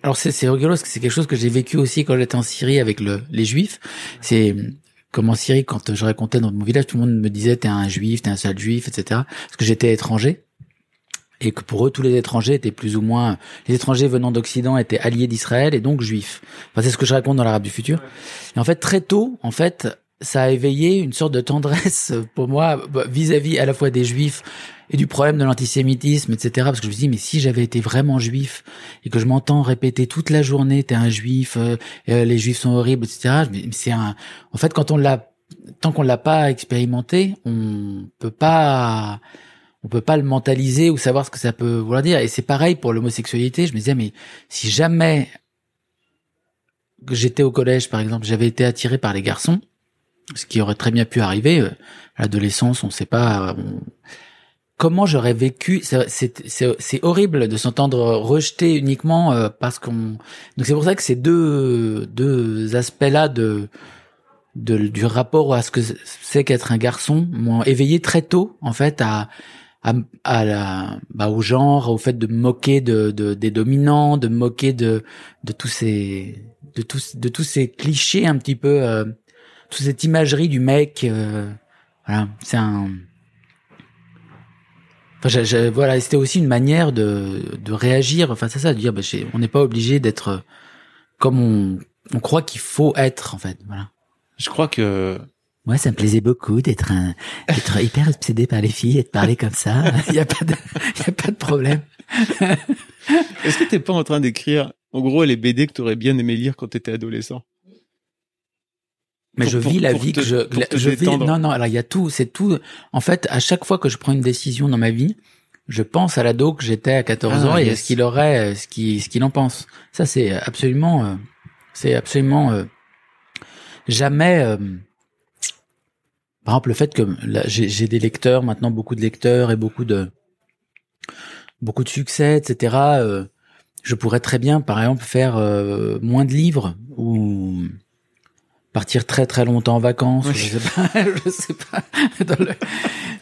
alors c'est rigolo parce que c'est quelque chose que j'ai vécu aussi quand j'étais en Syrie avec le les juifs, c'est comme en Syrie quand je racontais dans mon village tout le monde me disait t'es un juif, t'es un sale juif, etc. parce que j'étais étranger et que pour eux tous les étrangers étaient plus ou moins les étrangers venant d'Occident étaient alliés d'Israël et donc juifs. Enfin, c'est ce que je raconte dans l'Arabe du futur. Et en fait très tôt, en fait, ça a éveillé une sorte de tendresse pour moi bah, vis-à-vis -à, la fois des juifs et du problème de l'antisémitisme, etc. Parce que je me dis, mais si j'avais été vraiment juif et que je m'entends répéter toute la journée, t'es un juif, euh, euh, les juifs sont horribles, etc. C'est un, en fait, quand on l'a, tant qu'on l'a pas expérimenté, on peut pas, on peut pas le mentaliser ou savoir ce que ça peut vouloir dire. Et c'est pareil pour l'homosexualité. Je me disais, mais si jamais j'étais au collège, par exemple, j'avais été attiré par les garçons, ce qui aurait très bien pu arriver, euh, l'adolescence, on sait pas. comment j'aurais vécu C'est horrible de s'entendre rejeté uniquement euh, parce qu'on. Donc c'est pour ça que ces deux deux aspects-là de, de du rapport à ce que c'est qu'être un garçon m'ont éveillé très tôt en fait à à, à la, bah, au genre, au fait de moquer de, de, des dominants, de moquer de, de tous ces, de tous, de tous ces clichés un petit peu, euh, toute cette imagerie du mec. Euh, voilà, c'est un. Enfin, voilà, c'était aussi une manière de, de réagir face à ça, de dire, bah, on n'est pas obligé d'être comme on, on croit qu'il faut être, en fait. Voilà. Je crois que moi, ça me plaisait beaucoup d'être un, d'être hyper obsédé par les filles et de parler comme ça. Il y a pas de, il y a pas de problème. Est-ce que t'es pas en train d'écrire, en gros, les BD que t'aurais bien aimé lire quand t'étais adolescent? Mais je vis la vie que je, je vis, non, non, alors il y a tout, c'est tout. En fait, à chaque fois que je prends une décision dans ma vie, je pense à l'ado que j'étais à 14 ah, ans et à ce qu'il aurait, ce qu'il, ce qu'il en pense. Ça, c'est absolument, euh, c'est absolument, euh, jamais, euh, par exemple, le fait que j'ai des lecteurs maintenant, beaucoup de lecteurs et beaucoup de beaucoup de succès, etc. Euh, je pourrais très bien, par exemple, faire euh, moins de livres ou partir très très longtemps en vacances. Je sais pas, je sais pas.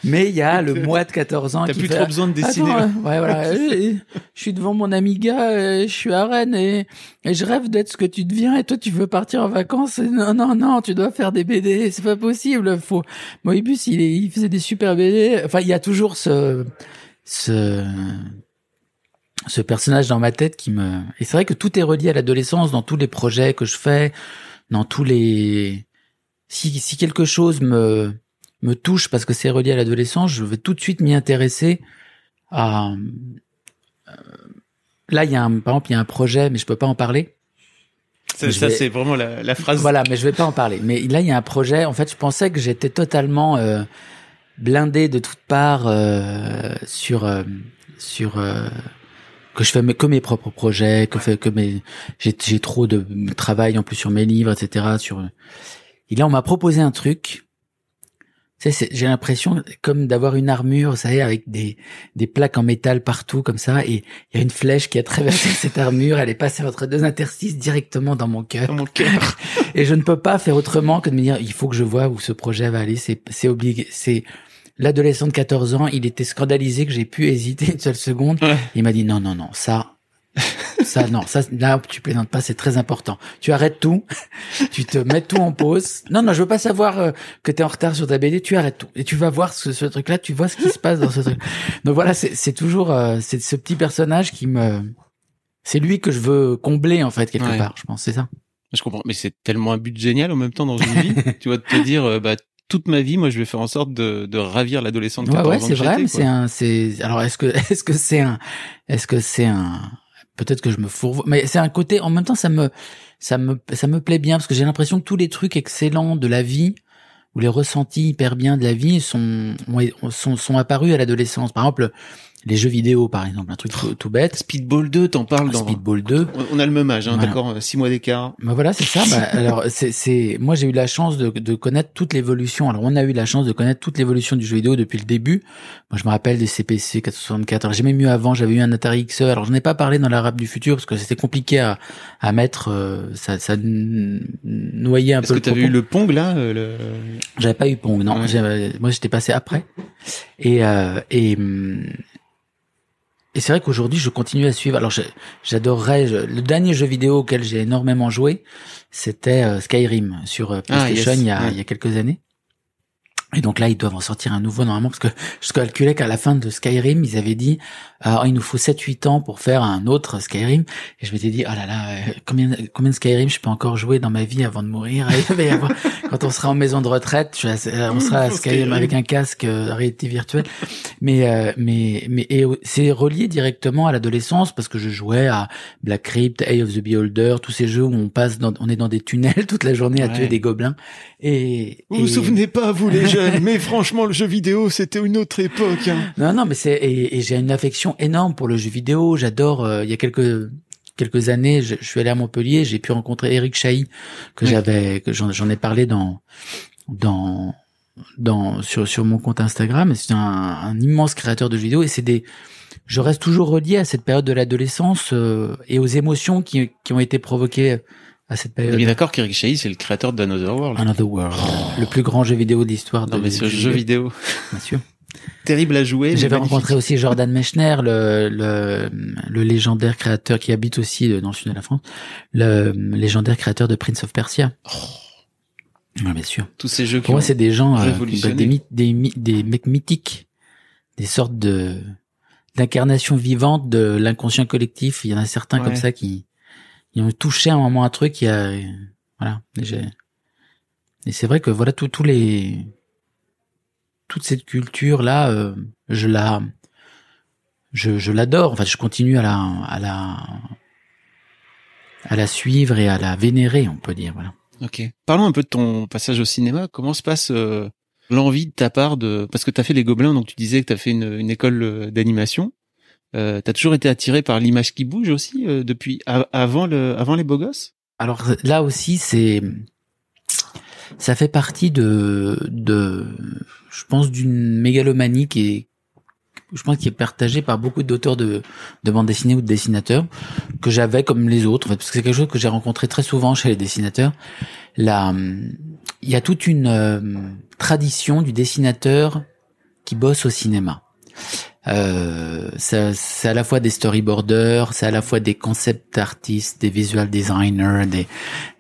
Mais il y a le mois de 14 ans T'as plus trop besoin de dessiner. ouais, voilà. je, suis devant mon Amiga, euh, je suis à Rennes et, et je rêve d'être ce que tu deviens et toi tu veux partir en vacances. non, non, non, tu dois faire des BD. C'est pas possible. Faut. Moebius, il, il faisait des super BD. Enfin, il y a toujours ce, ce, ce personnage dans ma tête qui me. Et c'est vrai que tout est relié à l'adolescence dans tous les projets que je fais dans tous les si si quelque chose me me touche parce que c'est relié à l'adolescence, je vais tout de suite m'y intéresser à là, il y a un, par exemple, il y a un projet, mais je peux pas en parler. Ça, ça, vais- c'est vraiment la, la phrase. Voilà, mais je vais pas en parler. Mais là, il y a un projet. En fait, je pensais que j'étais totalement euh, blindé de toutes parts euh, sur euh, sur euh, que je fais mes, que mes propres projets, que fait que mes j'ai j'ai trop de travail en plus sur mes livres, etc. Sur et là, on m'a proposé un truc. Tu sais, c'est- j'ai l'impression comme d'avoir une armure, vous savez, avec des des plaques en métal partout comme ça, et il y a une flèche qui a traversé cette armure, elle est passée entre deux interstices directement dans mon cœur. Dans mon cœur. Et je ne peux pas faire autrement que de me dire, il faut que je vois où ce projet va aller. C'est, c'est obligé. C'est l'adolescent de 14 ans. Il était scandalisé que j'ai pu hésiter une seule seconde. Ouais. Il m'a dit, non, non, non, ça, ça, non, ça, là, tu plaisantes pas, c'est très important. Tu arrêtes tout. tu te mets tout en pause. Non, non, je veux pas savoir euh, que tu es en retard sur ta BD. Tu arrêtes tout. Et tu vas voir ce, ce truc-là. Tu vois ce qui se passe dans ce truc. Donc voilà, c'est, c'est toujours, euh, c'est ce petit personnage qui me, c'est lui que je veux combler, en fait, quelque Ouais. part. Je pense, c'est ça. Je comprends. Mais c'est tellement un but génial en même temps dans une vie. tu vois, de te dire, euh, bah, toute ma vie, moi, je vais faire en sorte de, de ravir l'adolescent de Ouais, 14 ouais, c'est vrai, c'est un, c'est, alors est-ce que, est-ce que c'est un, est-ce que c'est un, peut-être que je me fourvoie, mais c'est un côté, en même temps, ça me, ça me, ça me plaît bien parce que j'ai l'impression que tous les trucs excellents de la vie ou les ressentis hyper bien de la vie sont, ont- sont, sont apparus à l'adolescence. Par exemple, les jeux vidéo, par exemple, un truc tout, tout bête. Speedball 2, t'en parles dans... Speedball 2. On- a le même âge, hein, Voilà. d'accord, euh, six mois d'écart. Bah voilà, c'est ça. Bah, alors, c'est, c'est, moi, j'ai eu la chance de, de connaître toute l'évolution. Alors, on a eu la chance de connaître toute l'évolution du jeu vidéo depuis le début. Moi, je me rappelle des CPC 464. Alors, j'ai même eu avant, j'avais eu un Atari XE. Alors, j'en ai pas parlé dans la rap du futur parce que c'était compliqué à, à mettre. euh, ça, ça noyait un peu que t'avais eu le Pong, là euh, le... J'avais pas eu Pong, non. Ouais. Moi, j'étais passé après. Et euh, et hum, et c'est vrai qu'aujourd'hui, je continue à suivre. Alors, j'adorerais. Le dernier jeu vidéo auquel j'ai énormément joué, c'était euh, Skyrim sur euh, Ah, PlayStation yes. il, y a, Ouais. il y a quelques années. Et donc là, ils doivent en sortir un nouveau normalement parce que je calculais qu'à la fin de Skyrim, ils avaient dit ah, il nous faut 7-8 ans pour faire un autre Skyrim. Et je m'étais dit oh là là, euh, combien combien de Skyrim je peux encore jouer dans ma vie avant de mourir? Quand on sera en maison de retraite, je à- on sera à Skyrim avec un casque euh, réalité virtuelle. Mais euh, mais mais c'est relié directement à l'adolescence parce que je jouais à Black Crypt, Eye of the Beholder, tous ces jeux où on passe dans, on est dans des tunnels toute la journée à Ouais. tuer des gobelins. Et Vous vous souvenez pas, vous les jeunes, mais franchement, le jeu vidéo, c'était une autre époque. Hein. Non, non, mais c'est et, et j'ai une affection énorme pour le jeu vidéo. J'adore. euh, il y a quelques quelques années, je, je suis allé à Montpellier, j'ai pu rencontrer Eric Chahi que Oui. j'avais que j'en ai parlé dans dans dans sur sur mon compte Instagram. C'est un, un immense créateur de jeux vidéo et c'est des je reste toujours relié à cette période de l'adolescence euh, et aux émotions qui qui ont été provoquées à cette période. bien d'accord qu'Eric Chahi, c'est le créateur d'Another World. Another World, le plus grand jeu vidéo de l'histoire de non, mais ce jeu vidéo, bien sûr. Terrible à jouer. J'avais rencontré aussi Jordan Mechner, le, le, le légendaire créateur qui habite aussi dans le sud de la France, le légendaire créateur de Prince of Persia. Ouais, bien sûr. tous ces jeux Pour moi, c'est des gens, euh, des, mecs mythiques, des sortes de d'incarnations vivantes de l'inconscient collectif. Il y en a certains Ouais. comme ça qui, ils ont touché à un moment un truc. qui a, voilà. Et, c'est vrai que voilà tous tous les toute cette culture là, euh, je la je, je l'adore. Enfin, je continue à la à la à la suivre et à la vénérer, on peut dire. Voilà. Ok. Parlons un peu de ton passage au cinéma. Comment se passe euh, l'envie de ta part de parce que t'as fait les Gobelins, donc tu disais que t'as fait une, une école euh, d'animation. Euh, t'as toujours été attiré par l'image qui bouge aussi euh, depuis avant le avant les beaux gosses? Alors là aussi, c'est ça fait partie de de je pense d'une mégalomanie qui est je pense qui est partagée par beaucoup d'auteurs de de bandes dessinées ou de dessinateurs que j'avais comme les autres en fait, parce que c'est quelque chose que j'ai rencontré très souvent chez les dessinateurs. Là, il y a toute une euh, tradition du dessinateur qui bosse au cinéma. Euh, c'est à la fois des storyboarders, c'est à la fois des concept artistes, des visual designers, des,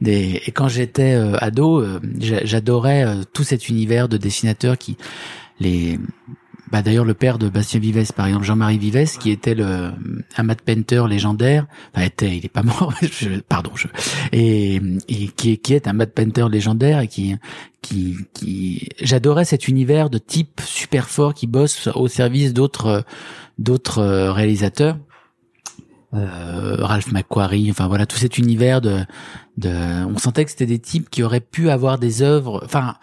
des et quand j'étais euh, ado, euh, j'a- j'adorais tout cet univers de dessinateurs qui les bah d'ailleurs le père de Bastien Vives par exemple Jean-Marie Vives qui était le un painter légendaire enfin était il est pas mort je- pardon je et, et qui est qui est un matte painter légendaire et qui qui qui j'adorais cet univers de type super fort qui bosse au service d'autres d'autres réalisateurs. Euh, Ralph McQuarrie, enfin voilà tout cet univers de, de, on sentait que c'était des types qui auraient pu avoir des œuvres, enfin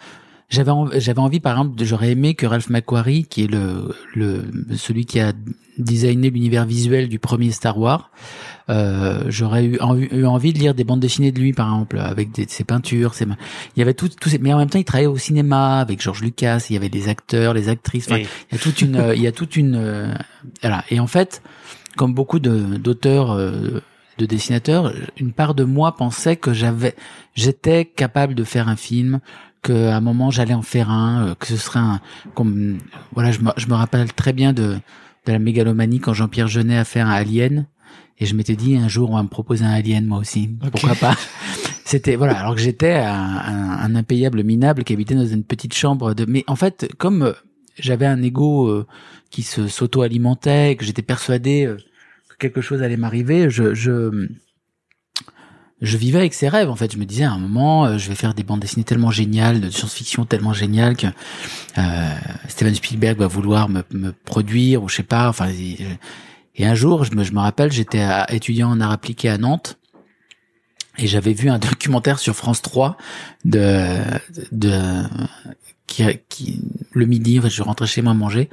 j'avais j'avais envie par exemple j'aurais aimé que Ralph McQuarrie qui est le le celui qui a designé l'univers visuel du premier Star Wars euh, j'aurais eu, eu, envie de lire des bandes dessinées de lui par exemple avec des, ses peintures ses il y avait tout, tout mais en même temps il travaillait au cinéma avec George Lucas il y avait des acteurs les actrices enfin, il y a toute une il y a toute une euh, voilà. Et en fait comme beaucoup de d'auteurs euh, de dessinateurs, une part de moi pensait que j'avais, j'étais capable de faire un film, qu'à un moment j'allais en faire un, euh, que ce serait un, comme, voilà, je me, je me rappelle très bien de, de la mégalomanie quand Jean-Pierre Jeunet a fait un Alien, et je m'étais dit un jour on va me proposer un Alien moi aussi, pourquoi pas? C'était voilà, alors que j'étais un, un, impayable minable qui habitait dans une petite chambre de, mais en fait comme j'avais un ego euh, qui se s'auto-alimentait, que j'étais persuadé euh, que quelque chose allait m'arriver, je, je je vivais avec ces rêves en fait. Je me disais à un moment, euh, je vais faire des bandes dessinées tellement géniales, de science-fiction tellement géniales que euh, Steven Spielberg va vouloir me, me, produire ou je sais pas. Enfin, et un jour, je me, je me rappelle, j'étais étudiant en art appliqué à Nantes et j'avais vu un documentaire sur France 3 de de qui, qui le midi, en fait, je rentrais chez moi manger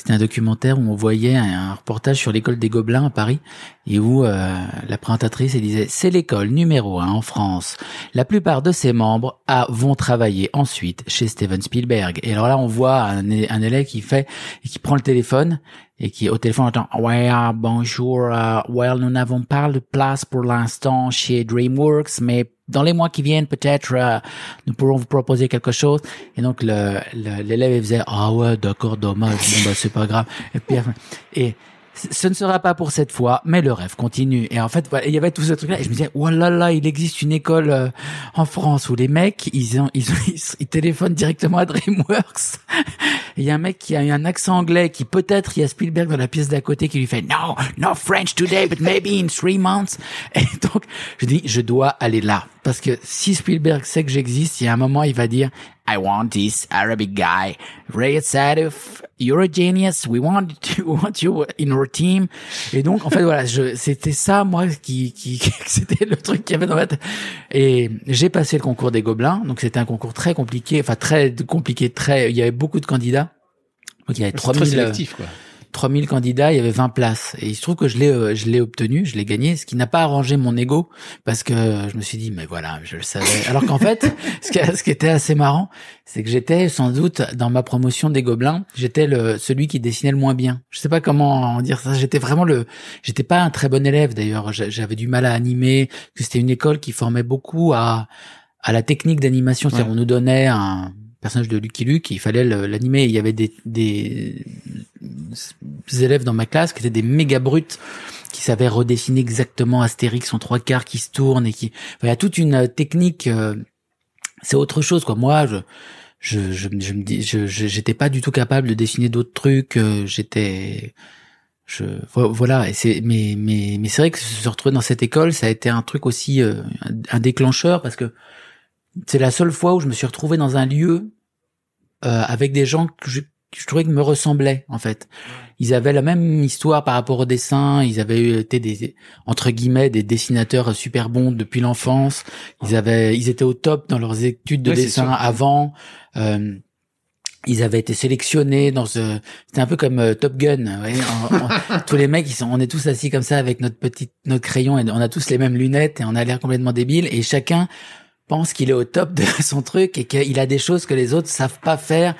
c'était un documentaire où on voyait un, reportage sur l'école des Gobelins à Paris et où euh, la présentatrice disait c'est l'école numéro un en France. La plupart de ses membres a, vont travailler ensuite chez Steven Spielberg. Et alors là on voit un, élève qui fait qui prend le téléphone et qui au téléphone entend ouais bonjour euh, well nous n'avons pas de place pour l'instant chez DreamWorks mais dans les mois qui viennent, peut-être, euh, nous pourrons vous proposer quelque chose. Et donc, l'élève, le, faisait, ah ouais, d'accord, dommage, bon, bah, c'est pas grave. Et puis, et ce ne sera pas pour cette fois, mais le rêve continue. Et en fait, il y avait tout ce truc-là. Et je me disais, oh là là, il existe une école euh, en France où les mecs, ils, ont, ils, ils, téléphonent directement à DreamWorks. Il y a un mec qui a un accent anglais qui peut-être, il y a Spielberg dans la pièce d'à côté qui lui fait, no, no French today, but maybe in three months. Et donc, je dis, je dois aller là. Parce que si Spielberg sait que j'existe, il y a un moment, il va dire, I want this Arabic guy. Ray Sadif, you're a genius. We want, to, want you in our team. Et donc, en fait, voilà, c'était ça, moi, qui, qui, c'était le truc qu'il y avait dans ma tête. Et j'ai passé le concours des Gobelins. Donc, c'était un concours très compliqué, enfin, très compliqué, très, il y avait beaucoup de candidats. Donc, il y avait 3000, sélectif, quoi. 3000 candidats, il y avait 20 places. Et il se trouve que je l'ai, euh, je l'ai obtenu, je l'ai gagné, ce qui n'a pas arrangé mon ego, parce que je me suis dit, mais voilà, je le savais. Alors qu'en fait, ce qui, ce qui était assez marrant, c'est que j'étais sans doute dans ma promotion des Gobelins, j'étais le celui qui dessinait le moins bien. Je sais pas comment dire ça. J'étais vraiment le, j'étais pas un très bon élève d'ailleurs. J'avais du mal à animer. C'était une école qui formait beaucoup à à la technique d'animation. C'est-à-dire, on nous donnait un personnage de Lucky Luke, il fallait l'animer. Il y avait des, des, élèves dans ma classe qui étaient des méga brutes, qui savaient redessiner exactement Astérix en trois quarts, qui se tourne et qui, il y a toute une technique. Euh, c'est autre chose, quoi. Moi, je, je, je, je me dis, j'étais pas du tout capable de dessiner d'autres trucs. Euh, j'étais, je, voilà. Et c'est, mais, mais, mais c'est vrai que se retrouver dans cette école, ça a été un truc aussi, euh, un déclencheur parce que c'est la seule fois où je me suis retrouvé dans un lieu euh, avec des gens que je, je trouvais que me ressemblaient en fait. Ils avaient la même histoire par rapport au dessin. Ils avaient été des entre guillemets des dessinateurs super bons depuis l'enfance. Ils avaient, ils étaient au top dans leurs études de dessin avant. Euh, ils avaient été sélectionnés dans ce c'était un peu comme euh, Top Gun tous les mecs ils sont on est tous assis comme ça avec notre petite notre crayon et on a tous les mêmes lunettes et on a l'air complètement débile et chacun pense qu'il est au top de son truc et qu'il a des choses que les autres savent pas faire.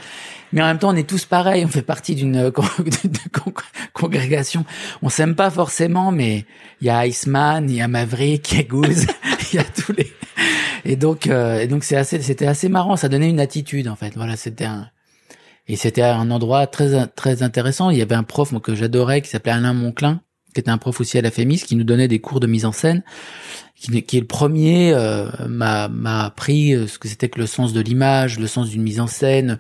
Mais en même temps, on est tous pareils. On fait partie d'une congrégation. On s'aime pas forcément, mais il y a Iceman, il y a Maverick, il y a Goose, il y a tous les. Et donc, euh, et donc c'est assez, c'était assez marrant. Ça donnait une attitude en fait. Voilà, c'était un. Et c'était un endroit très très intéressant. Il y avait un prof que j'adorais qui s'appelait Alain Monclin, qui était un prof aussi à la FEMIS, qui nous donnait des cours de mise en scène qui, qui est le premier, euh, m'a appris euh, ce que c'était que le sens de l'image, le sens d'une mise en scène,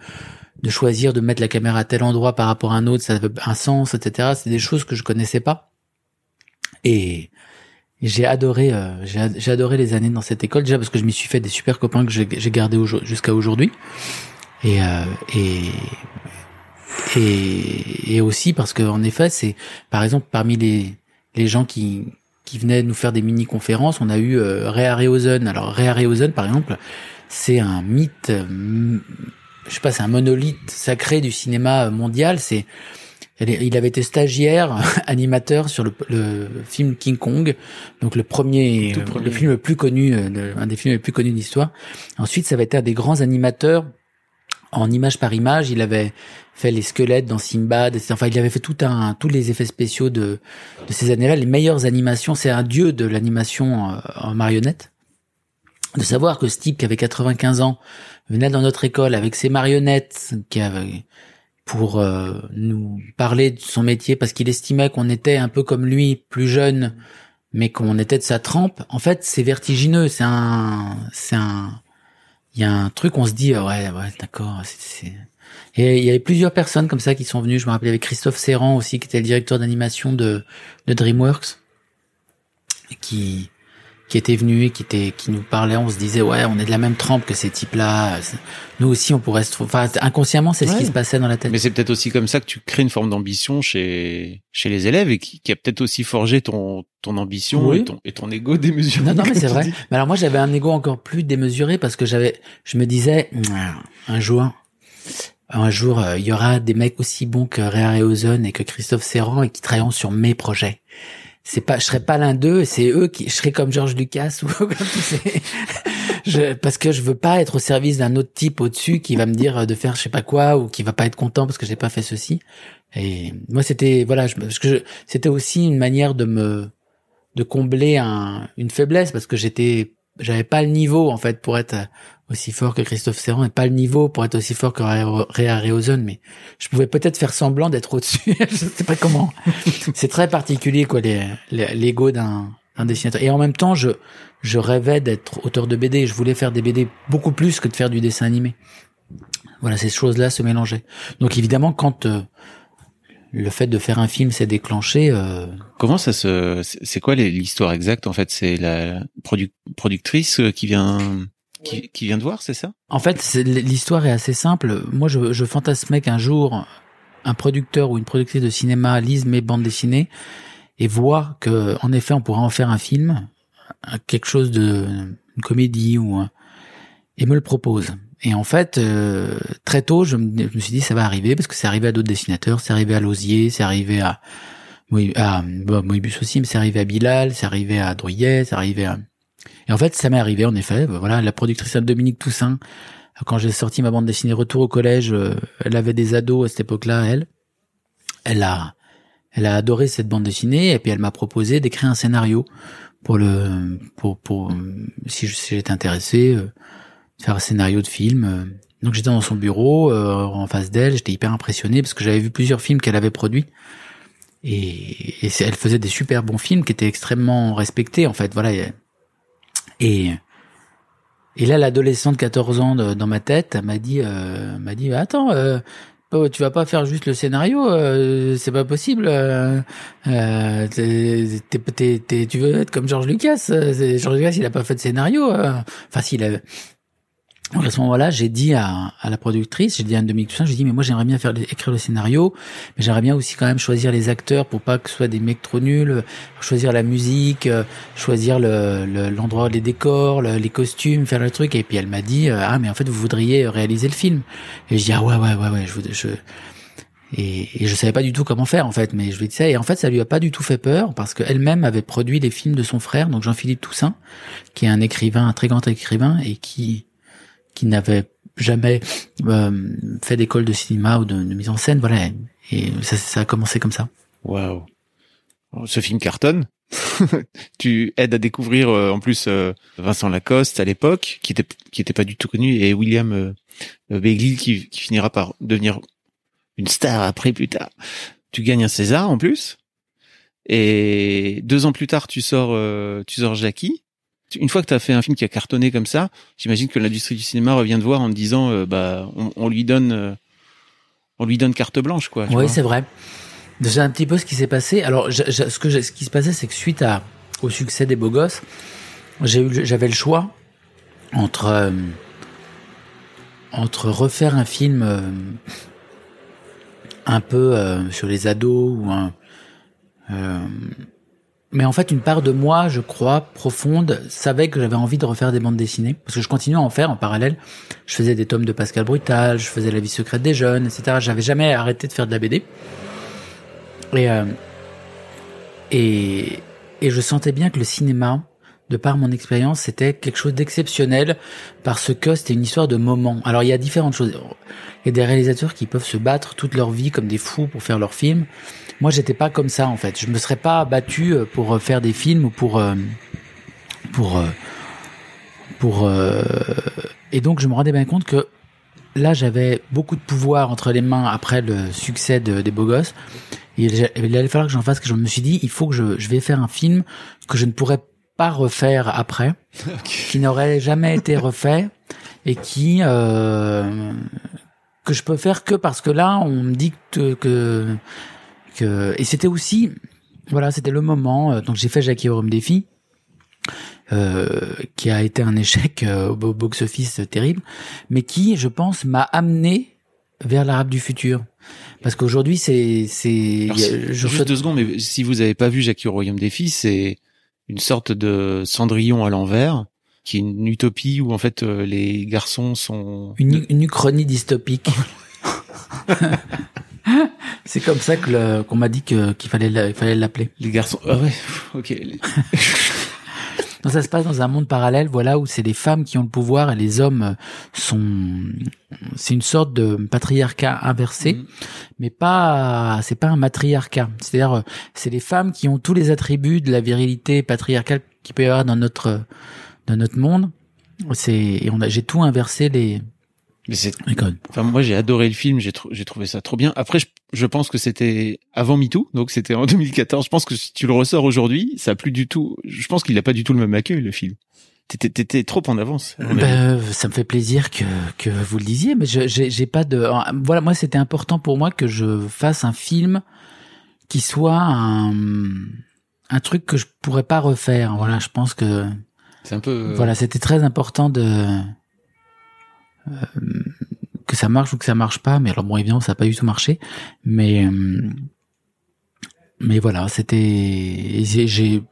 de choisir de mettre la caméra à tel endroit par rapport à un autre, ça avait un sens, etc. C'est des choses que je connaissais pas. Et j'ai adoré, euh, j'ai adoré les années dans cette école déjà parce que je m'y suis fait des super copains que j'ai gardés jusqu'à aujourd'hui. Et, euh, et et, aussi parce que en effet c'est par exemple parmi les les gens qui qui venaient nous faire des mini conférences. On a eu euh, Ray Harryhausen. Alors Ray Harryhausen, par exemple, c'est un mythe. Je sais pas, c'est un monolithe sacré du cinéma mondial. C'est il avait été stagiaire, animateur sur le, le film King Kong, donc le premier, le film le plus connu, euh, un des films les plus connus de l'histoire. Ensuite, ça va être un des grands animateurs en image par image. Il avait fait les squelettes dans Simbad, etc. Enfin, il avait fait tout un, tous les effets spéciaux de, de ces années-là, les meilleures animations. C'est un dieu de l'animation euh, en marionnette. De savoir que ce type qui avait 95 ans venait dans notre école avec ses marionnettes, qui avait, pour euh, nous parler de son métier parce qu'il estimait qu'on était un peu comme lui, plus jeune, mais qu'on était de sa trempe. En fait, c'est vertigineux. C'est un, c'est un, il y a un truc, on se dit, euh, ouais, ouais, d'accord, c'est, Et il y avait plusieurs personnes comme ça qui sont venues. Je me rappelle avec Christophe Serrand aussi, qui était le directeur d'animation de, de DreamWorks, qui, qui était venu et qui était, qui nous parlait. On se disait, ouais, on est de la même trempe que ces types-là. Nous aussi, on pourrait se trouver. Enfin, inconsciemment, c'est ce qui se passait dans la tête. Mais c'est peut-être aussi comme ça que tu crées une forme d'ambition chez chez les élèves et qui, qui a peut-être aussi forgé ton ton ambition Oui. et ton et ton ego démesuré. Non, non, mais c'est vrai. dis. Mais alors moi, j'avais un ego encore plus démesuré parce que j'avais, je me disais, un jour, un jour, euh, il y aura des mecs aussi bons que Ray Harryhausen et que Christophe Serrand et qui travailleront sur mes projets. C'est pas, je serais pas l'un d'eux, c'est eux qui, je serais comme George Lucas ou comme tous ces, je, parce que je veux pas être au service d'un autre type au-dessus qui va me dire de faire je sais pas quoi ou qui va pas être content parce que j'ai pas fait ceci. Et moi, c'était, voilà, je, parce que c'était aussi une manière de me, de combler un, une faiblesse parce que j'étais j'avais pas le niveau en fait pour être aussi fort que Christophe Serrand et pas le niveau pour être aussi fort que Ray Harryhausen mais je pouvais peut-être faire semblant d'être au-dessus je sais pas comment. C'est très particulier quoi les- les- l'ego d'un d'un dessinateur. Et en même temps je je rêvais d'être auteur de BD je voulais faire des BD beaucoup plus que de faire du dessin animé. Voilà ces choses là se mélangeaient. Donc évidemment quand euh, le fait de faire un film s'est déclenché euh, Comment ça se c'est quoi l'histoire exacte en fait? C'est la produ- productrice euh, qui vient qui, qui vient de voir, c'est ça? En fait, c'est- l'histoire est assez simple. Moi, je, je fantasmais qu'un jour, un producteur ou une productrice de cinéma lise mes bandes dessinées et voit que, en effet, on pourrait en faire un film, un- quelque chose de une comédie ou un- et me le propose. Et en fait, euh, très tôt, je me, je me suis dit ça va arriver parce que c'est arrivé à d'autres dessinateurs, c'est arrivé à Lausier, c'est arrivé à à bon, Moebius aussi, mais c'est arrivé à Bilal, c'est arrivé à Drouillet, c'est arrivé à et en fait, ça m'est arrivé, en effet. Voilà, la productrice Dominique Toussaint, quand j'ai sorti ma bande dessinée Retour au collège, euh, elle avait des ados à cette époque-là, elle. Elle a, elle a adoré cette bande dessinée et puis elle m'a proposé d'écrire un scénario pour le, pour, pour, euh, si j'étais intéressé, euh, faire un scénario de film. Donc j'étais dans son bureau, euh, en face d'elle, j'étais hyper impressionné parce que j'avais vu plusieurs films qu'elle avait produits. Et, et elle faisait des super bons films qui étaient extrêmement respectés, en fait. Voilà. Et, et, là, l'adolescente de 14 ans dans ma tête m'a dit, euh, m'a dit, attends, euh, tu vas pas faire juste le scénario, euh, c'est pas possible. Euh, euh, t'es- t'es- t'es- tu veux être comme George Lucas. euh, George Lucas, il a pas fait de scénario. euh. Enfin, s'il avait. Donc à ce moment-là, j'ai dit à, à la productrice, j'ai dit à Dominique Toussaint, j'ai dit mais moi j'aimerais bien faire écrire le scénario, mais j'aimerais bien aussi quand même choisir les acteurs pour pas que ce soit des mecs trop nuls, choisir la musique, euh, choisir le le- l'endroit, les décors, le- les costumes, faire le truc. Et puis elle m'a dit euh, ah mais en fait vous voudriez réaliser le film. Et je dis ah ouais ouais ouais ouais je je et, et je savais pas du tout comment faire en fait, mais je lui ça et en fait ça lui a pas du tout fait peur parce qu'elle-même avait produit les films de son frère, donc Jean-Philippe Toussaint, qui est un écrivain, un très grand écrivain et qui qui n'avait jamais euh, fait d'école de cinéma ou de, mise en scène, voilà. Et ça, ça a commencé comme ça. Waouh. Ce film cartonne. tu aides à découvrir euh, en plus euh, Vincent Lacoste à l'époque, qui était qui était pas du tout connu, et William euh, euh, Begley qui, qui finira par devenir une star après plus tard. Tu gagnes un César en plus, et deux ans plus tard tu sors euh, tu sors Jackie. Une fois que tu as fait un film qui a cartonné comme ça, j'imagine que l'industrie du cinéma revient te voir en te disant euh, bah on, on lui donne euh, on lui donne carte blanche quoi. tu Oui, c'est vrai. C'est un petit peu ce qui s'est passé. Alors, je- je- ce, que ce qui se passait, c'est que suite à, au succès des Beaux Gosses, j'ai eu, j'avais le choix entre euh, entre refaire un film un peu sur les ados ou un mais en fait, une part de moi, je crois, profonde, savait que j'avais envie de refaire des bandes dessinées. Parce que je continuais à en faire en parallèle. Je faisais des tomes de Pascal Brutal, je faisais La vie secrète des jeunes, etc. J'avais jamais arrêté de faire de la BD. Et, euh, et, et je sentais bien que le cinéma, de par mon expérience, c'était quelque chose d'exceptionnel parce que c'était une histoire de moment. Alors il y a différentes choses. Il y a des réalisateurs qui peuvent se battre toute leur vie comme des fous pour faire leurs films. Moi, j'étais pas comme ça en fait. Je me serais pas battu euh, pour euh, faire des films ou pour euh, pour pour et donc je me rendais bien compte que là j'avais beaucoup de pouvoir entre les mains après le succès de, des beaux gosses. Et il allait falloir que j'en fasse. Que je me suis dit, il faut que je, je vais faire un film que je ne pourrais pas refaire après, qui n'aurait jamais été refait et qui euh, que je peux faire que parce que là on me dit que que, et c'était aussi voilà c'était le moment euh, donc j'ai fait Jackie Rome Défi euh, qui a été un échec euh, au box office terrible mais qui je pense m'a amené vers l'arabe du futur. Parce qu'aujourd'hui c'est c'est juste deux secondes mais si vous avez pas vu Jackie au royaume des filles c'est une sorte de Cendrillon à l'envers qui est une utopie où en fait euh, les garçons sont une, une uchronie dystopique. C'est comme ça que qu'on m'a dit que qu'il fallait fallait l'appeler. Les garçons. Ah ouais. Ok. Donc ça se passe dans un monde parallèle, voilà, où c'est les femmes qui ont le pouvoir et les hommes sont. C'est une sorte de patriarcat inversé, mm. mais pas. C'est pas un matriarcat. C'est-à-dire, c'est les femmes qui ont tous les attributs de la virilité patriarcale qui peut y avoir dans notre dans notre monde. C'est et on a j'ai tout inversé les mais c'est. Enfin, moi, j'ai adoré le film. J'ai j'ai trouvé ça trop bien. Après, je, je pense que c'était avant MeToo, donc c'était en 2014. Je pense que si tu le ressors aujourd'hui, ça a plus du tout. Je pense qu'il a pas du tout le même accueil le film. T'étais trop en avance. Ben, ça me fait plaisir que que vous le disiez, mais j'ai pas de. Voilà, moi, c'était important pour moi que je fasse un film qui soit un un truc que je pourrais pas refaire. Voilà, je pense que. C'est un peu. Voilà, c'était très important de euh, que ça marche ou que ça marche pas. Mais alors bon, évidemment, ça n'a pas du tout marché. Mais euh, mais voilà, c'était j'ai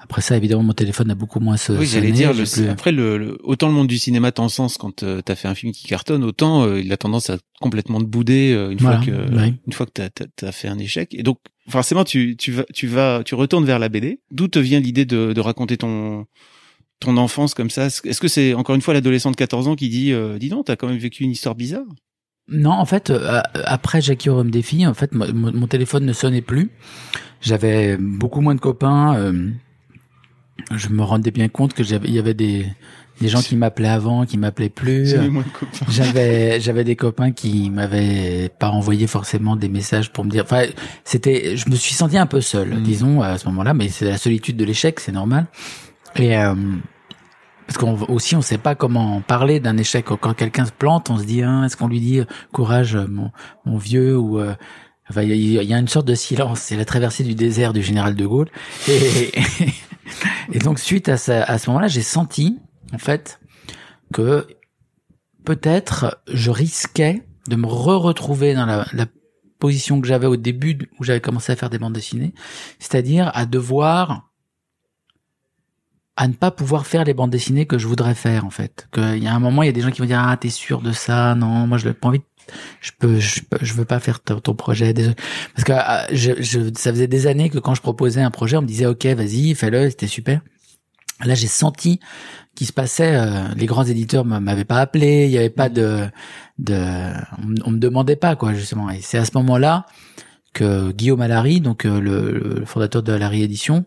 après ça, évidemment, mon téléphone a beaucoup moins se. Oui, j'allais dire. Le, Après, le, autant le monde du cinéma t'encense quand euh, t'as fait un film qui cartonne, autant euh, il a tendance à complètement te bouder une, fois que, une fois que t'as as, fait un échec. Et donc, forcément, tu, tu vas, tu vas, tu retournes vers la BD. D'où te vient l'idée de, de raconter ton ton enfance comme ça Est-ce que c'est encore une fois l'adolescent de 14 ans qui dit euh, dis donc t'as quand même vécu une histoire bizarre? Non, en fait euh, après Jackie Rome des filles, en fait mon, téléphone ne sonnait plus. J'avais beaucoup moins de copains. Euh, je me rendais bien compte que j'avais il y avait des des gens qui m'appelaient avant, qui m'appelaient plus. J'avais j'avais des copains qui m'avaient pas envoyé forcément des messages pour me dire. Enfin, c'était. Je me suis senti un peu seul, mmh. disons à ce moment-là, mais c'est la solitude de l'échec, c'est normal. Et euh, parce qu'on aussi on sait pas comment parler d'un échec. Quand quelqu'un se plante, on se dit hein, est-ce qu'on lui dit courage mon, mon vieux ou euh, Enfin, il y, a une sorte de silence. C'est la traversée du désert du général de Gaulle. Et, et donc, suite à, ça, à ce moment-là, j'ai senti, en fait, que peut-être je risquais de me re-retrouver dans la, la position que j'avais au début où j'avais commencé à faire des bandes dessinées, c'est-à-dire à devoir à ne pas pouvoir faire les bandes dessinées que je voudrais faire en fait. Qu'il y a un moment, il y a des gens qui vont dire ah t'es sûr de ça? Non, moi je n'ai pas envie. Je peux, je, je veux pas faire ton, projet. Parce que ah, je, je, ça faisait des années que quand je proposais un projet, on me disait ok vas-y fais-le, c'était super. Là j'ai senti qu'il se passait. Euh, les grands éditeurs m'avaient pas appelé, il y avait pas de, de, on, me demandait pas quoi justement. Et c'est à ce moment-là que Guillaume Allary, donc euh, le, le fondateur de Allary Édition,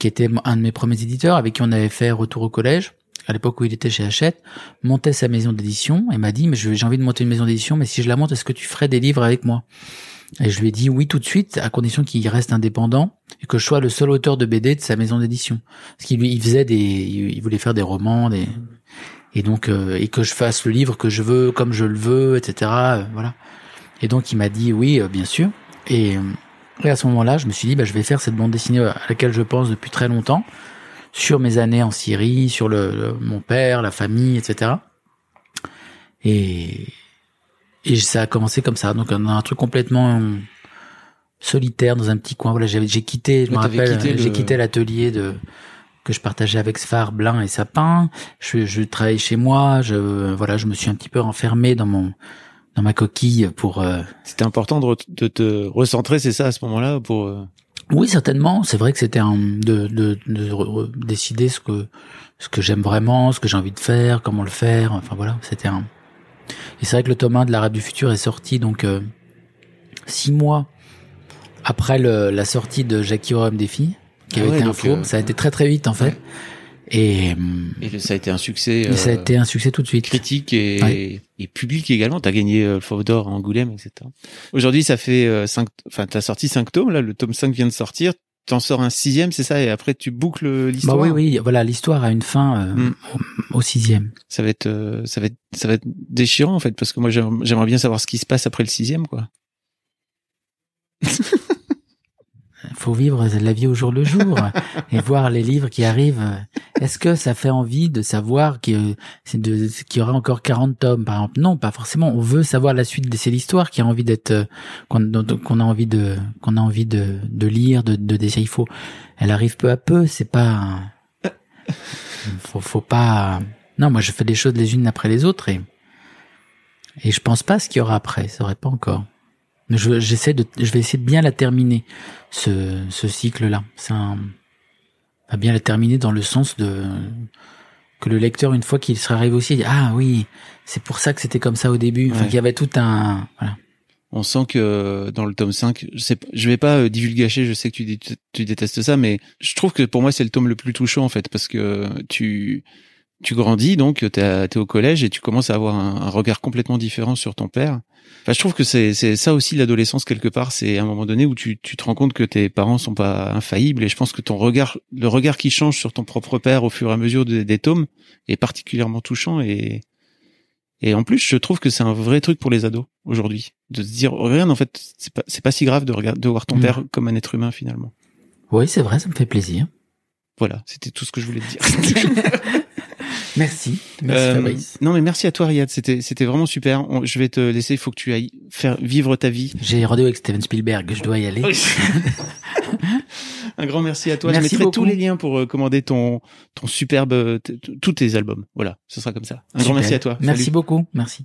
qui était un de mes premiers éditeurs, avec qui on avait fait Retour au collège, à l'époque où il était chez Hachette, montait sa maison d'édition et m'a dit, mais j'ai envie de monter une maison d'édition, mais si je la monte, est-ce que tu ferais des livres avec moi? Et je lui ai dit oui tout de suite, à condition qu'il reste indépendant et que je sois le seul auteur de BD de sa maison d'édition. Parce qu'il il faisait des, il voulait faire des romans, des, et donc euh, et que je fasse le livre que je veux, comme je le veux, etc. Euh, voilà. Et donc il m'a dit oui, euh, bien sûr. Et et à ce moment-là, je me suis dit, bah, je vais faire cette bande dessinée à laquelle je pense depuis très longtemps, sur mes années en Syrie, sur le, mon père, la famille, etc. Et, et ça a commencé comme ça. Donc, un, un truc complètement solitaire dans un petit coin. Voilà, j'ai quitté, je me rappelle, j'ai quitté l'atelier de que je partageais avec Sfar, Blin et Sapin. Je, je travaillais chez moi. Je voilà, je me suis un petit peu renfermé dans mon dans ma coquille pour. Euh... C'était important de, de, te recentrer, c'est ça à ce moment-là pour. Euh, oui, certainement. C'est vrai que c'était de, de, de, décider ce que ce que j'aime vraiment, ce que j'ai envie de faire, comment le faire. Enfin voilà, c'était un. Et c'est vrai que le tome 1 de l'Arabe du futur est sorti donc euh, six mois après le, la sortie de Jackie Homme des filles, qui ah avait été un faux. Euh, ça a été très très vite en fait. Et, et, ça a été un succès. ça a été un succès tout de suite. Critique et, et public également. T'as gagné euh, le Fauve d'Or à Angoulême, etc. Aujourd'hui, ça fait euh, cinq. Enfin, t'as sorti cinq tomes. Là, le tome 5 vient de sortir. T'en sors un sixième, c'est ça, et après tu boucles l'histoire. Bah oui, oui, voilà, l'histoire a une fin euh, mm. au, sixième. Ça va être, euh, ça va être, ça va être déchirant en fait, parce que moi j'aimerais bien savoir ce qui se passe après le sixième, quoi. faut vivre la vie au jour le jour et voir les livres qui arrivent. Est-ce que ça fait envie de savoir qu'il y aura encore 40 tomes, par exemple? Non, pas forcément. On veut savoir la suite. C'est l'histoire qui a envie d'être, qu'on a envie de, qu'on a envie de, de lire, de, de Il faut, elle arrive peu à peu. C'est pas, faut, faut pas. Non, moi je fais des choses les unes après les autres et et je pense pas ce qu'il y aura après. Ça aurait pas encore. Je, j'essaie de, je vais essayer de bien la terminer, ce, ce cycle-là. C'est un, à bien la terminer dans le sens de, que le lecteur, une fois qu'il sera arrivé aussi, dit, ah oui, c'est pour ça que c'était comme ça au début. Enfin, qu'il y avait tout un, voilà. On sent que dans le tome 5, je sais, je vais pas euh, divulgacher, je sais que tu, tu détestes ça, mais je trouve que pour moi c'est le tome le plus touchant en fait, parce que tu, tu grandis donc, tu es au collège et tu commences à avoir un, un regard complètement différent sur ton père. Enfin, je trouve que c'est ça aussi l'adolescence quelque part. C'est un moment donné où tu, tu te rends compte que tes parents sont pas infaillibles et je pense que ton regard, le regard qui change sur ton propre père au fur et à mesure des, tomes est particulièrement touchant et et en plus je trouve que c'est un vrai truc pour les ados aujourd'hui de se dire rien en fait c'est pas c'est pas si grave de regarder de voir ton mm. père comme un être humain finalement. Oui c'est vrai ça me fait plaisir. Voilà c'était tout ce que je voulais te dire. Merci. Merci euh, Fabrice. Non mais merci à toi Riyad, c'était c'était vraiment super. je vais te laisser, il faut que tu ailles faire vivre ta vie. J'ai rendez-vous avec Steven Spielberg, je dois y aller. Un grand merci à toi. Merci je mettrai tous les liens pour euh, commander ton ton superbe tous tes albums. Voilà, ce sera comme ça. Un grand merci à toi. Merci beaucoup. Merci.